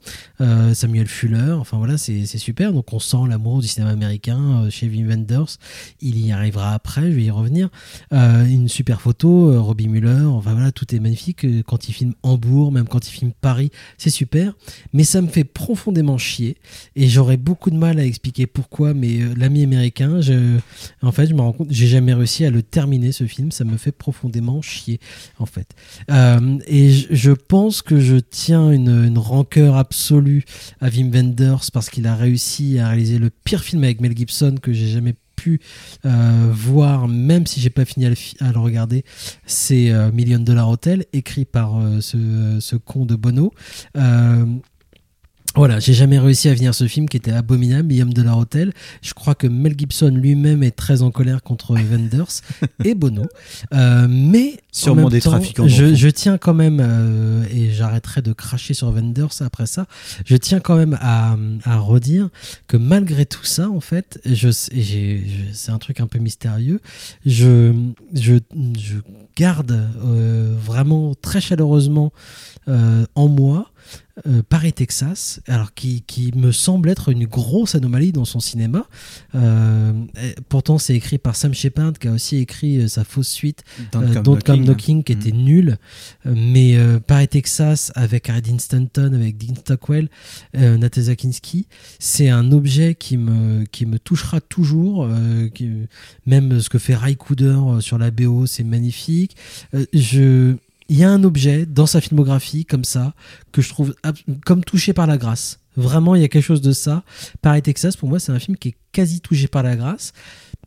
J: Samuel Fuller, enfin voilà, c'est super. Donc on sent l'amour du cinéma américain chez Wim Wenders. Il y arrivera après, je vais y revenir. Une super photo, Robbie Muller, enfin voilà, tout est magnifique. Euh, Quand il filme Hambourg, même quand il filme Paris, c'est super. Mais ça me fait profondément chier et j'aurais beaucoup de mal à expliquer pourquoi. Mais euh, l'ami américain, je, en fait, je me rends compte, j'ai jamais réussi à le terminer ce film. Ça me fait profondément chier, en fait. Euh, et je, je pense que je tiens une, une rancœur absolue à Wim Wenders parce qu'il a réussi à réaliser le pire film avec Mel Gibson que j'ai jamais pu euh, voir, même si j'ai pas fini à le, regarder, c'est euh, Million Dollar Hotel, écrit par euh, ce, ce con de Bono. Voilà, j'ai jamais réussi à venir ce film qui était abominable, Million Dollar Hotel. Je crois que Mel Gibson lui-même est très en colère contre Wenders et Bono. Euh, mais
K: Sûrement
J: en même
K: des
J: temps,
K: trafiquants
J: Je, je tiens quand même, euh, et j'arrêterai de cracher sur Wenders après ça, je tiens quand même à, à redire que malgré tout ça, en fait, je- c'est un truc un peu mystérieux, je, je, je garde euh, vraiment très chaleureusement euh, en moi euh, Paris, Texas, alors qui, qui me semble être une grosse anomalie dans son cinéma. Euh, pourtant, c'est écrit par Sam Shepard, qui a aussi écrit euh, sa fausse suite,
K: Don't Come
J: Don't Come
K: Knocking.
J: Knocking, qui était nulle. Euh, mais Paris, Texas, avec Addin Stanton, avec Dean Stockwell, euh, Natasha Kinski, c'est un objet qui me, qui me touchera toujours. qui- même ce que fait Ray Cooder sur la BO, c'est magnifique. Je il y a un objet dans sa filmographie comme ça que je trouve comme touché par la grâce. Vraiment, il y a quelque chose de ça. Paris Texas, pour moi, c'est un film qui est quasi touché par la grâce.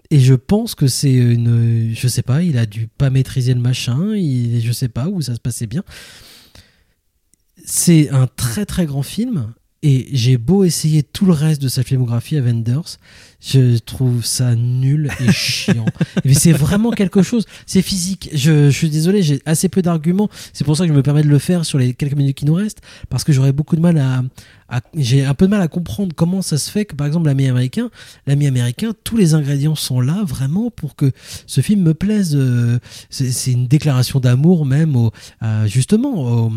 J: Et je pense que c'est une, je sais pas, il a dû pas maîtriser le machin, il, je sais pas où ça se passait bien. C'est un très très grand film. Et j'ai beau essayer tout le reste de sa filmographie à Wenders, je trouve ça nul et chiant. Mais c'est vraiment quelque chose. C'est physique. Je, je suis désolé, j'ai assez peu d'arguments. C'est pour ça que je me permets de le faire sur les quelques minutes qui nous restent, parce que j'aurais beaucoup de mal à, à- j'ai un peu de mal à comprendre comment ça se fait que, par exemple, l'ami américain, l'ami américain, tous les ingrédients sont là vraiment pour que ce film me plaise. Euh, C'est c'est une déclaration d'amour même, au, à- justement. au-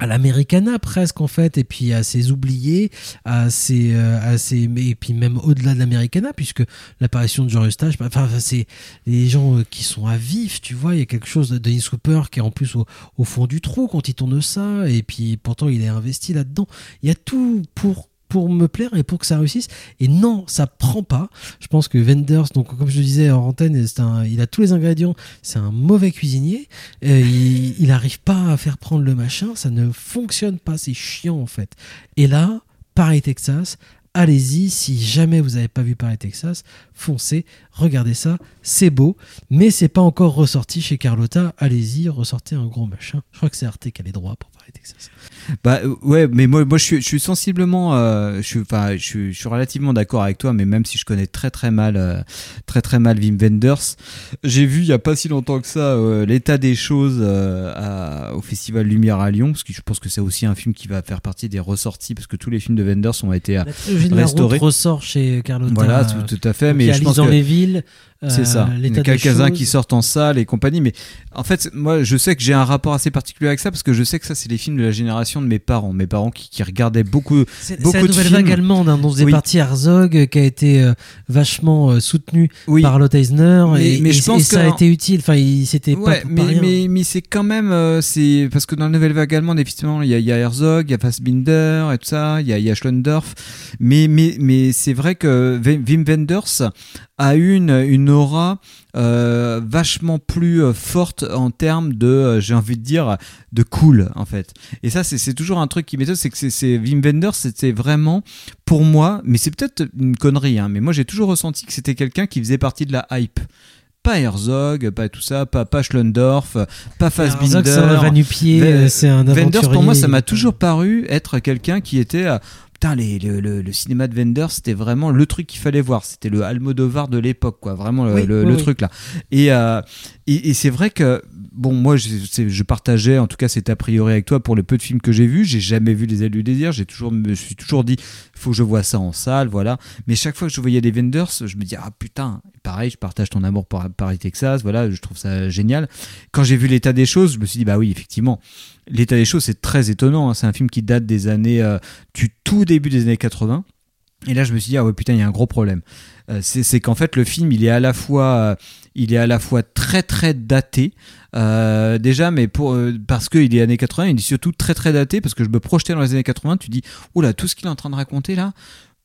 J: à l'Americana presque en fait et puis à ses oubliés à ses, euh, à ses et puis même au-delà de l'Americana puisque l'apparition de Jean Eustache bah, enfin c'est les gens euh, qui sont à vif tu vois il y a quelque chose de Denis Hooper qui est en plus au, au fond du trou quand il tourne ça et puis pourtant il est investi là-dedans. Il y a tout pour pour me plaire et pour que ça réussisse. Et non ça prend pas. Je pense que Wenders donc comme je disais en antenne un, il a tous les ingrédients. C'est un mauvais cuisinier. Il, il arrive pas à faire prendre le machin. Ça ne fonctionne pas. C'est chiant en fait. Et là Paris Texas allez-y. Si jamais vous n'avez pas vu Paris Texas foncez regardez ça c'est beau mais c'est pas encore ressorti chez Carlotta allez-y ressortez un gros machin je crois que c'est Arte qui a les droits pour Paris Texas
K: Bah euh, ouais, mais moi, moi je suis, je suis sensiblement, euh, je suis, enfin, je suis, je suis relativement d'accord avec toi, mais même si je connais très très mal, euh, très très mal Wim Wenders, j'ai vu il y a pas si longtemps que ça euh, l'état des choses à- au Festival Lumière à Lyon, parce que je pense que c'est aussi un film qui va faire partie des ressorties, parce que tous les films de Wenders ont été euh,
J: La
K: restaurés.
J: route ressort chez Carlotta.
K: Voilà, tout, tout à fait. Mais je pense que
J: les villes,
K: c'est
J: euh,
K: ça. Il y a quelques-uns qui sortent en salle et compagnie. Mais en fait, moi, je sais que j'ai un rapport assez particulier avec ça parce que je sais que ça, c'est les films de la génération de mes parents. Mes parents qui, qui regardaient beaucoup, beaucoup
J: la
K: de
J: nouvelle
K: films.
J: vague allemande hein, dont faisait
K: Oui.
J: partie Herzog, euh, qui a été euh, vachement euh, soutenu
K: Oui.
J: par Lotte Eisner.
K: Mais-
J: et,
K: mais
J: et-
K: je pense
J: et ça a
K: que-
J: été utile. Enfin, il
K: Ouais,
J: pas,
K: mais, mais, mais c'est quand même, euh, c'est parce que dans la nouvelle vague allemande, effectivement, il y a, il y a Herzog, il y a Fassbinder et tout ça, il y a, y a Schlendorf, mais, mais, mais c'est vrai que Wim Wenders a une, une aura euh, vachement plus euh, forte en termes de, euh, j'ai envie de dire, de cool en fait. Et ça, c'est toujours un truc qui m'étonne, c'est que c'est- Wim Wenders, c'était vraiment pour moi, mais c'est peut-être une connerie, hein, mais moi j'ai toujours ressenti que c'était quelqu'un qui faisait partie de la hype. Pas Herzog, pas tout ça, pas, pas Schlendorf, pas Fassbinder.
J: Herzog, c'est un va-nu-pied, c'est un
K: Wenders, pour
J: aventurier.
K: moi, ça m'a toujours paru être quelqu'un qui était. Putain, les- le, le- le cinéma de Wenders, c'était vraiment le truc qu'il fallait voir. C'était le Almodovar de l'époque, quoi. Vraiment le,
J: Oui,
K: le-
J: oui,
K: le
J: oui.
K: truc là. Et, euh, et, et c'est vrai que, bon, moi, je, je partageais, en tout cas, cet a priori avec toi pour le peu de films que j'ai vus. J'ai jamais vu Les Ailes du désir. J'ai toujours, me suis toujours dit, faut que je vois ça en salle, voilà. Mais chaque fois que je voyais des Wenders, je me dis, ah putain, pareil, je partage ton amour pour Paris, Texas, voilà, je trouve ça génial. Quand j'ai vu l'état des choses, je me suis dit, bah oui, effectivement, l'état des choses, c'est très étonnant. hein. C'est un film qui date des années, euh, du tout début des années 80. Et là, je me suis dit, ah ouais, putain, il y a un gros problème. Euh, c'est qu'en fait, le film, il est à la fois, euh, très, très daté. Euh, déjà, mais parce qu'il est années 80, il est surtout très, très daté, parce que je me projetais dans les années 80, tu dis, là, tout ce qu'il est en train de raconter là,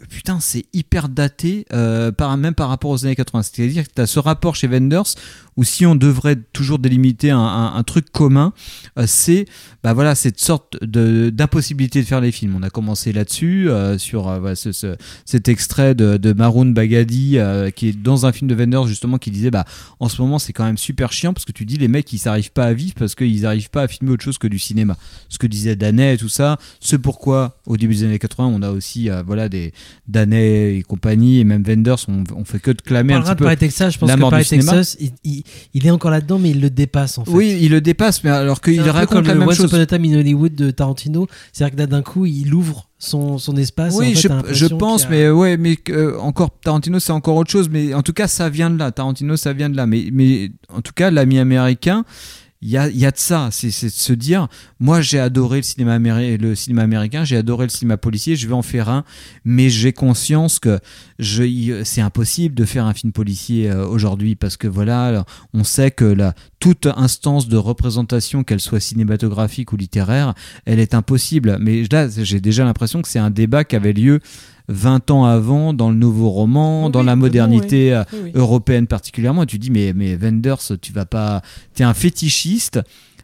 K: putain, c'est hyper daté, euh, par, même par rapport aux années 80. C'est-à-dire que tu as ce rapport chez Wenders où si on devrait toujours délimiter un, truc commun, euh, c'est bah voilà, cette sorte d'impossibilité de, faire les films. On a commencé là-dessus, euh, sur ce- ce- cet extrait de, Maroon Bagadi, qui est dans un film de Wenders, justement, qui disait bah en ce moment, c'est quand même super chiant parce que tu dis les mecs, ils s'arrivent pas à vivre parce qu'ils n'arrivent pas à filmer autre chose que du cinéma. Ce que disait Danet et tout ça, c'est pourquoi au début des années 80, on a aussi voilà des Danet et compagnie et même Wenders, on, on fait que de
J: On
K: clamer un
J: parlera
K: petit
J: de
K: peu
J: Paris Texas, je pense
K: la
J: que Paris. Texas, il, il- il est encore là-dedans, mais il le dépasse en fait.
K: Oui, il le dépasse, mais alors qu'il
J: un
K: raconte
J: comme
K: la
J: le
K: même
J: Once
K: chose.
J: Upon a Time in Hollywood de Tarantino, c'est-à-dire que là d'un coup il ouvre son, son espace. en
K: Oui,
J: fait,
K: je, pense,
J: a-
K: mais ouais, mais euh, encore Tarantino, c'est encore autre chose. Mais en tout cas, ça vient de là. Tarantino, ça vient de là. Mais, mais en tout cas, l'ami américain, il y a, de ça. C'est de se dire, moi, j'ai adoré le cinéma, le cinéma américain, j'ai adoré le cinéma policier, je vais en faire un, mais j'ai conscience que c'est impossible de faire un film policier euh, aujourd'hui parce que voilà, on sait que la, toute instance de représentation, qu'elle soit cinématographique ou littéraire, elle est impossible. Mais là, j'ai déjà l'impression que c'est un débat qui avait lieu 20 ans avant dans le nouveau roman, dans la modernité euh,
J: Oui, oui.
K: européenne particulièrement. Et tu dis, mais, mais Wenders, tu vas pas. T'es un fétichiste.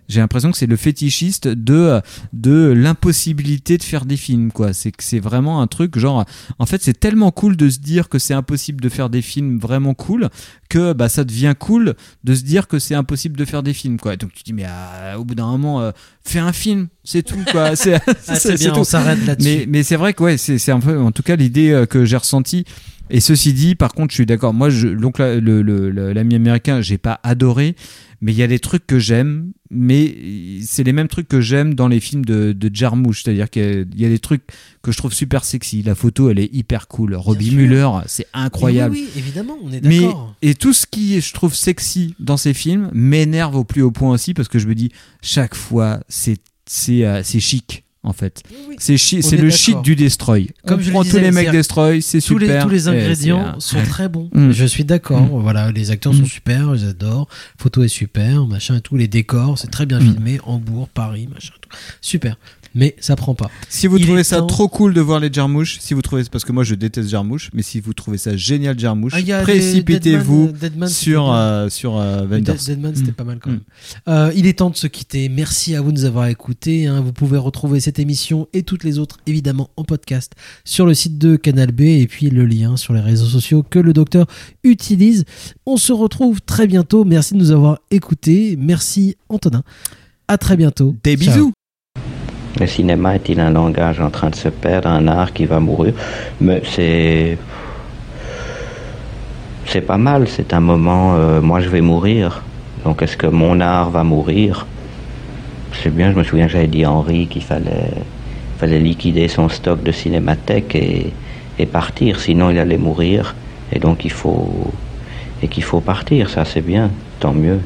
K: J'ai l'impression que c'est le fétichiste de, de l'impossibilité de faire des films, quoi. C'est que c'est vraiment un truc, genre, en fait, c'est tellement cool de se dire que c'est impossible de faire des films vraiment cool que bah, ça devient cool de se dire que c'est impossible de faire des films, quoi. Donc tu dis, mais ah, au bout d'un moment, euh, fais un film, c'est tout, quoi. C'est
J: Ah, c'est bien, on s'arrête là-dessus.
K: Mais, mais c'est vrai que, ouais, c'est c'est un peu, en tout cas, l'idée euh, que j'ai ressentie. Et ceci dit, par contre, je suis d'accord. Moi, je, donc là, le- le- le- l'ami américain, j'ai pas adoré, mais il y a des trucs que j'aime. Mais c'est les mêmes trucs que j'aime dans les films de, de Jarmusch, c'est-à-dire qu'il y a- il y a des trucs que je trouve super sexy. La photo, elle est hyper cool. Robbie. Muller, c'est incroyable.
J: Oui, oui, évidemment, on est d'accord.
K: et tout ce qui je trouve sexy dans ces films m'énerve au plus haut point aussi parce que je me dis chaque fois c'est c'est euh, c'est chic en fait. C'est le chic du destroy.
J: Comme je le
K: prend
J: disais,
K: tous les mecs destroy, c'est
J: tous les,
K: super.
J: tous les
K: et
J: ingrédients sont très bons.
K: Mm.
J: Je suis d'accord.
K: Mm.
J: Voilà, les acteurs sont super, je les adore. Photo est super, machin et tout. Les décors, c'est très bien
K: Mm.
J: filmé. Hambourg, Paris, machin. Tout. Super. Mais ça prend pas.
K: Si vous
J: Il
K: trouvez ça
J: temps-
K: trop cool de voir les Jarmouches, si vous trouvez parce que moi je déteste Jarmouche, mais si vous trouvez ça génial Jarmouche,
J: Ah,
K: précipitez-vous
J: Deadman,
K: sur
J: c'était
K: euh, sur euh.
J: Dead- Deadman, c'était
K: Mm.
J: pas mal quand
K: Mm.
J: même. Euh, il est temps de se quitter. Merci à vous de nous avoir écoutés. hein. Vous pouvez retrouver cette émission et toutes les autres, évidemment, en podcast sur le site de Canal B et puis le lien sur les réseaux sociaux que le docteur utilise. On se retrouve très bientôt. Merci de nous avoir écoutés. Merci Antonin. À très bientôt.
K: Des
J: Ciao.
K: bisous.
O: Le cinéma est-il un langage en train de se perdre, un art qui va mourir Mais c'est. C'est pas mal, c'est un moment. euh, moi, je vais mourir. Donc, est-ce que mon art va mourir? C'est bien, je me souviens j'avais dit à Henri qu'il fallait, fallait liquider son stock de cinémathèque et, et partir, sinon il allait mourir. Et donc, il faut. Et qu'il faut partir, ça c'est bien, tant mieux.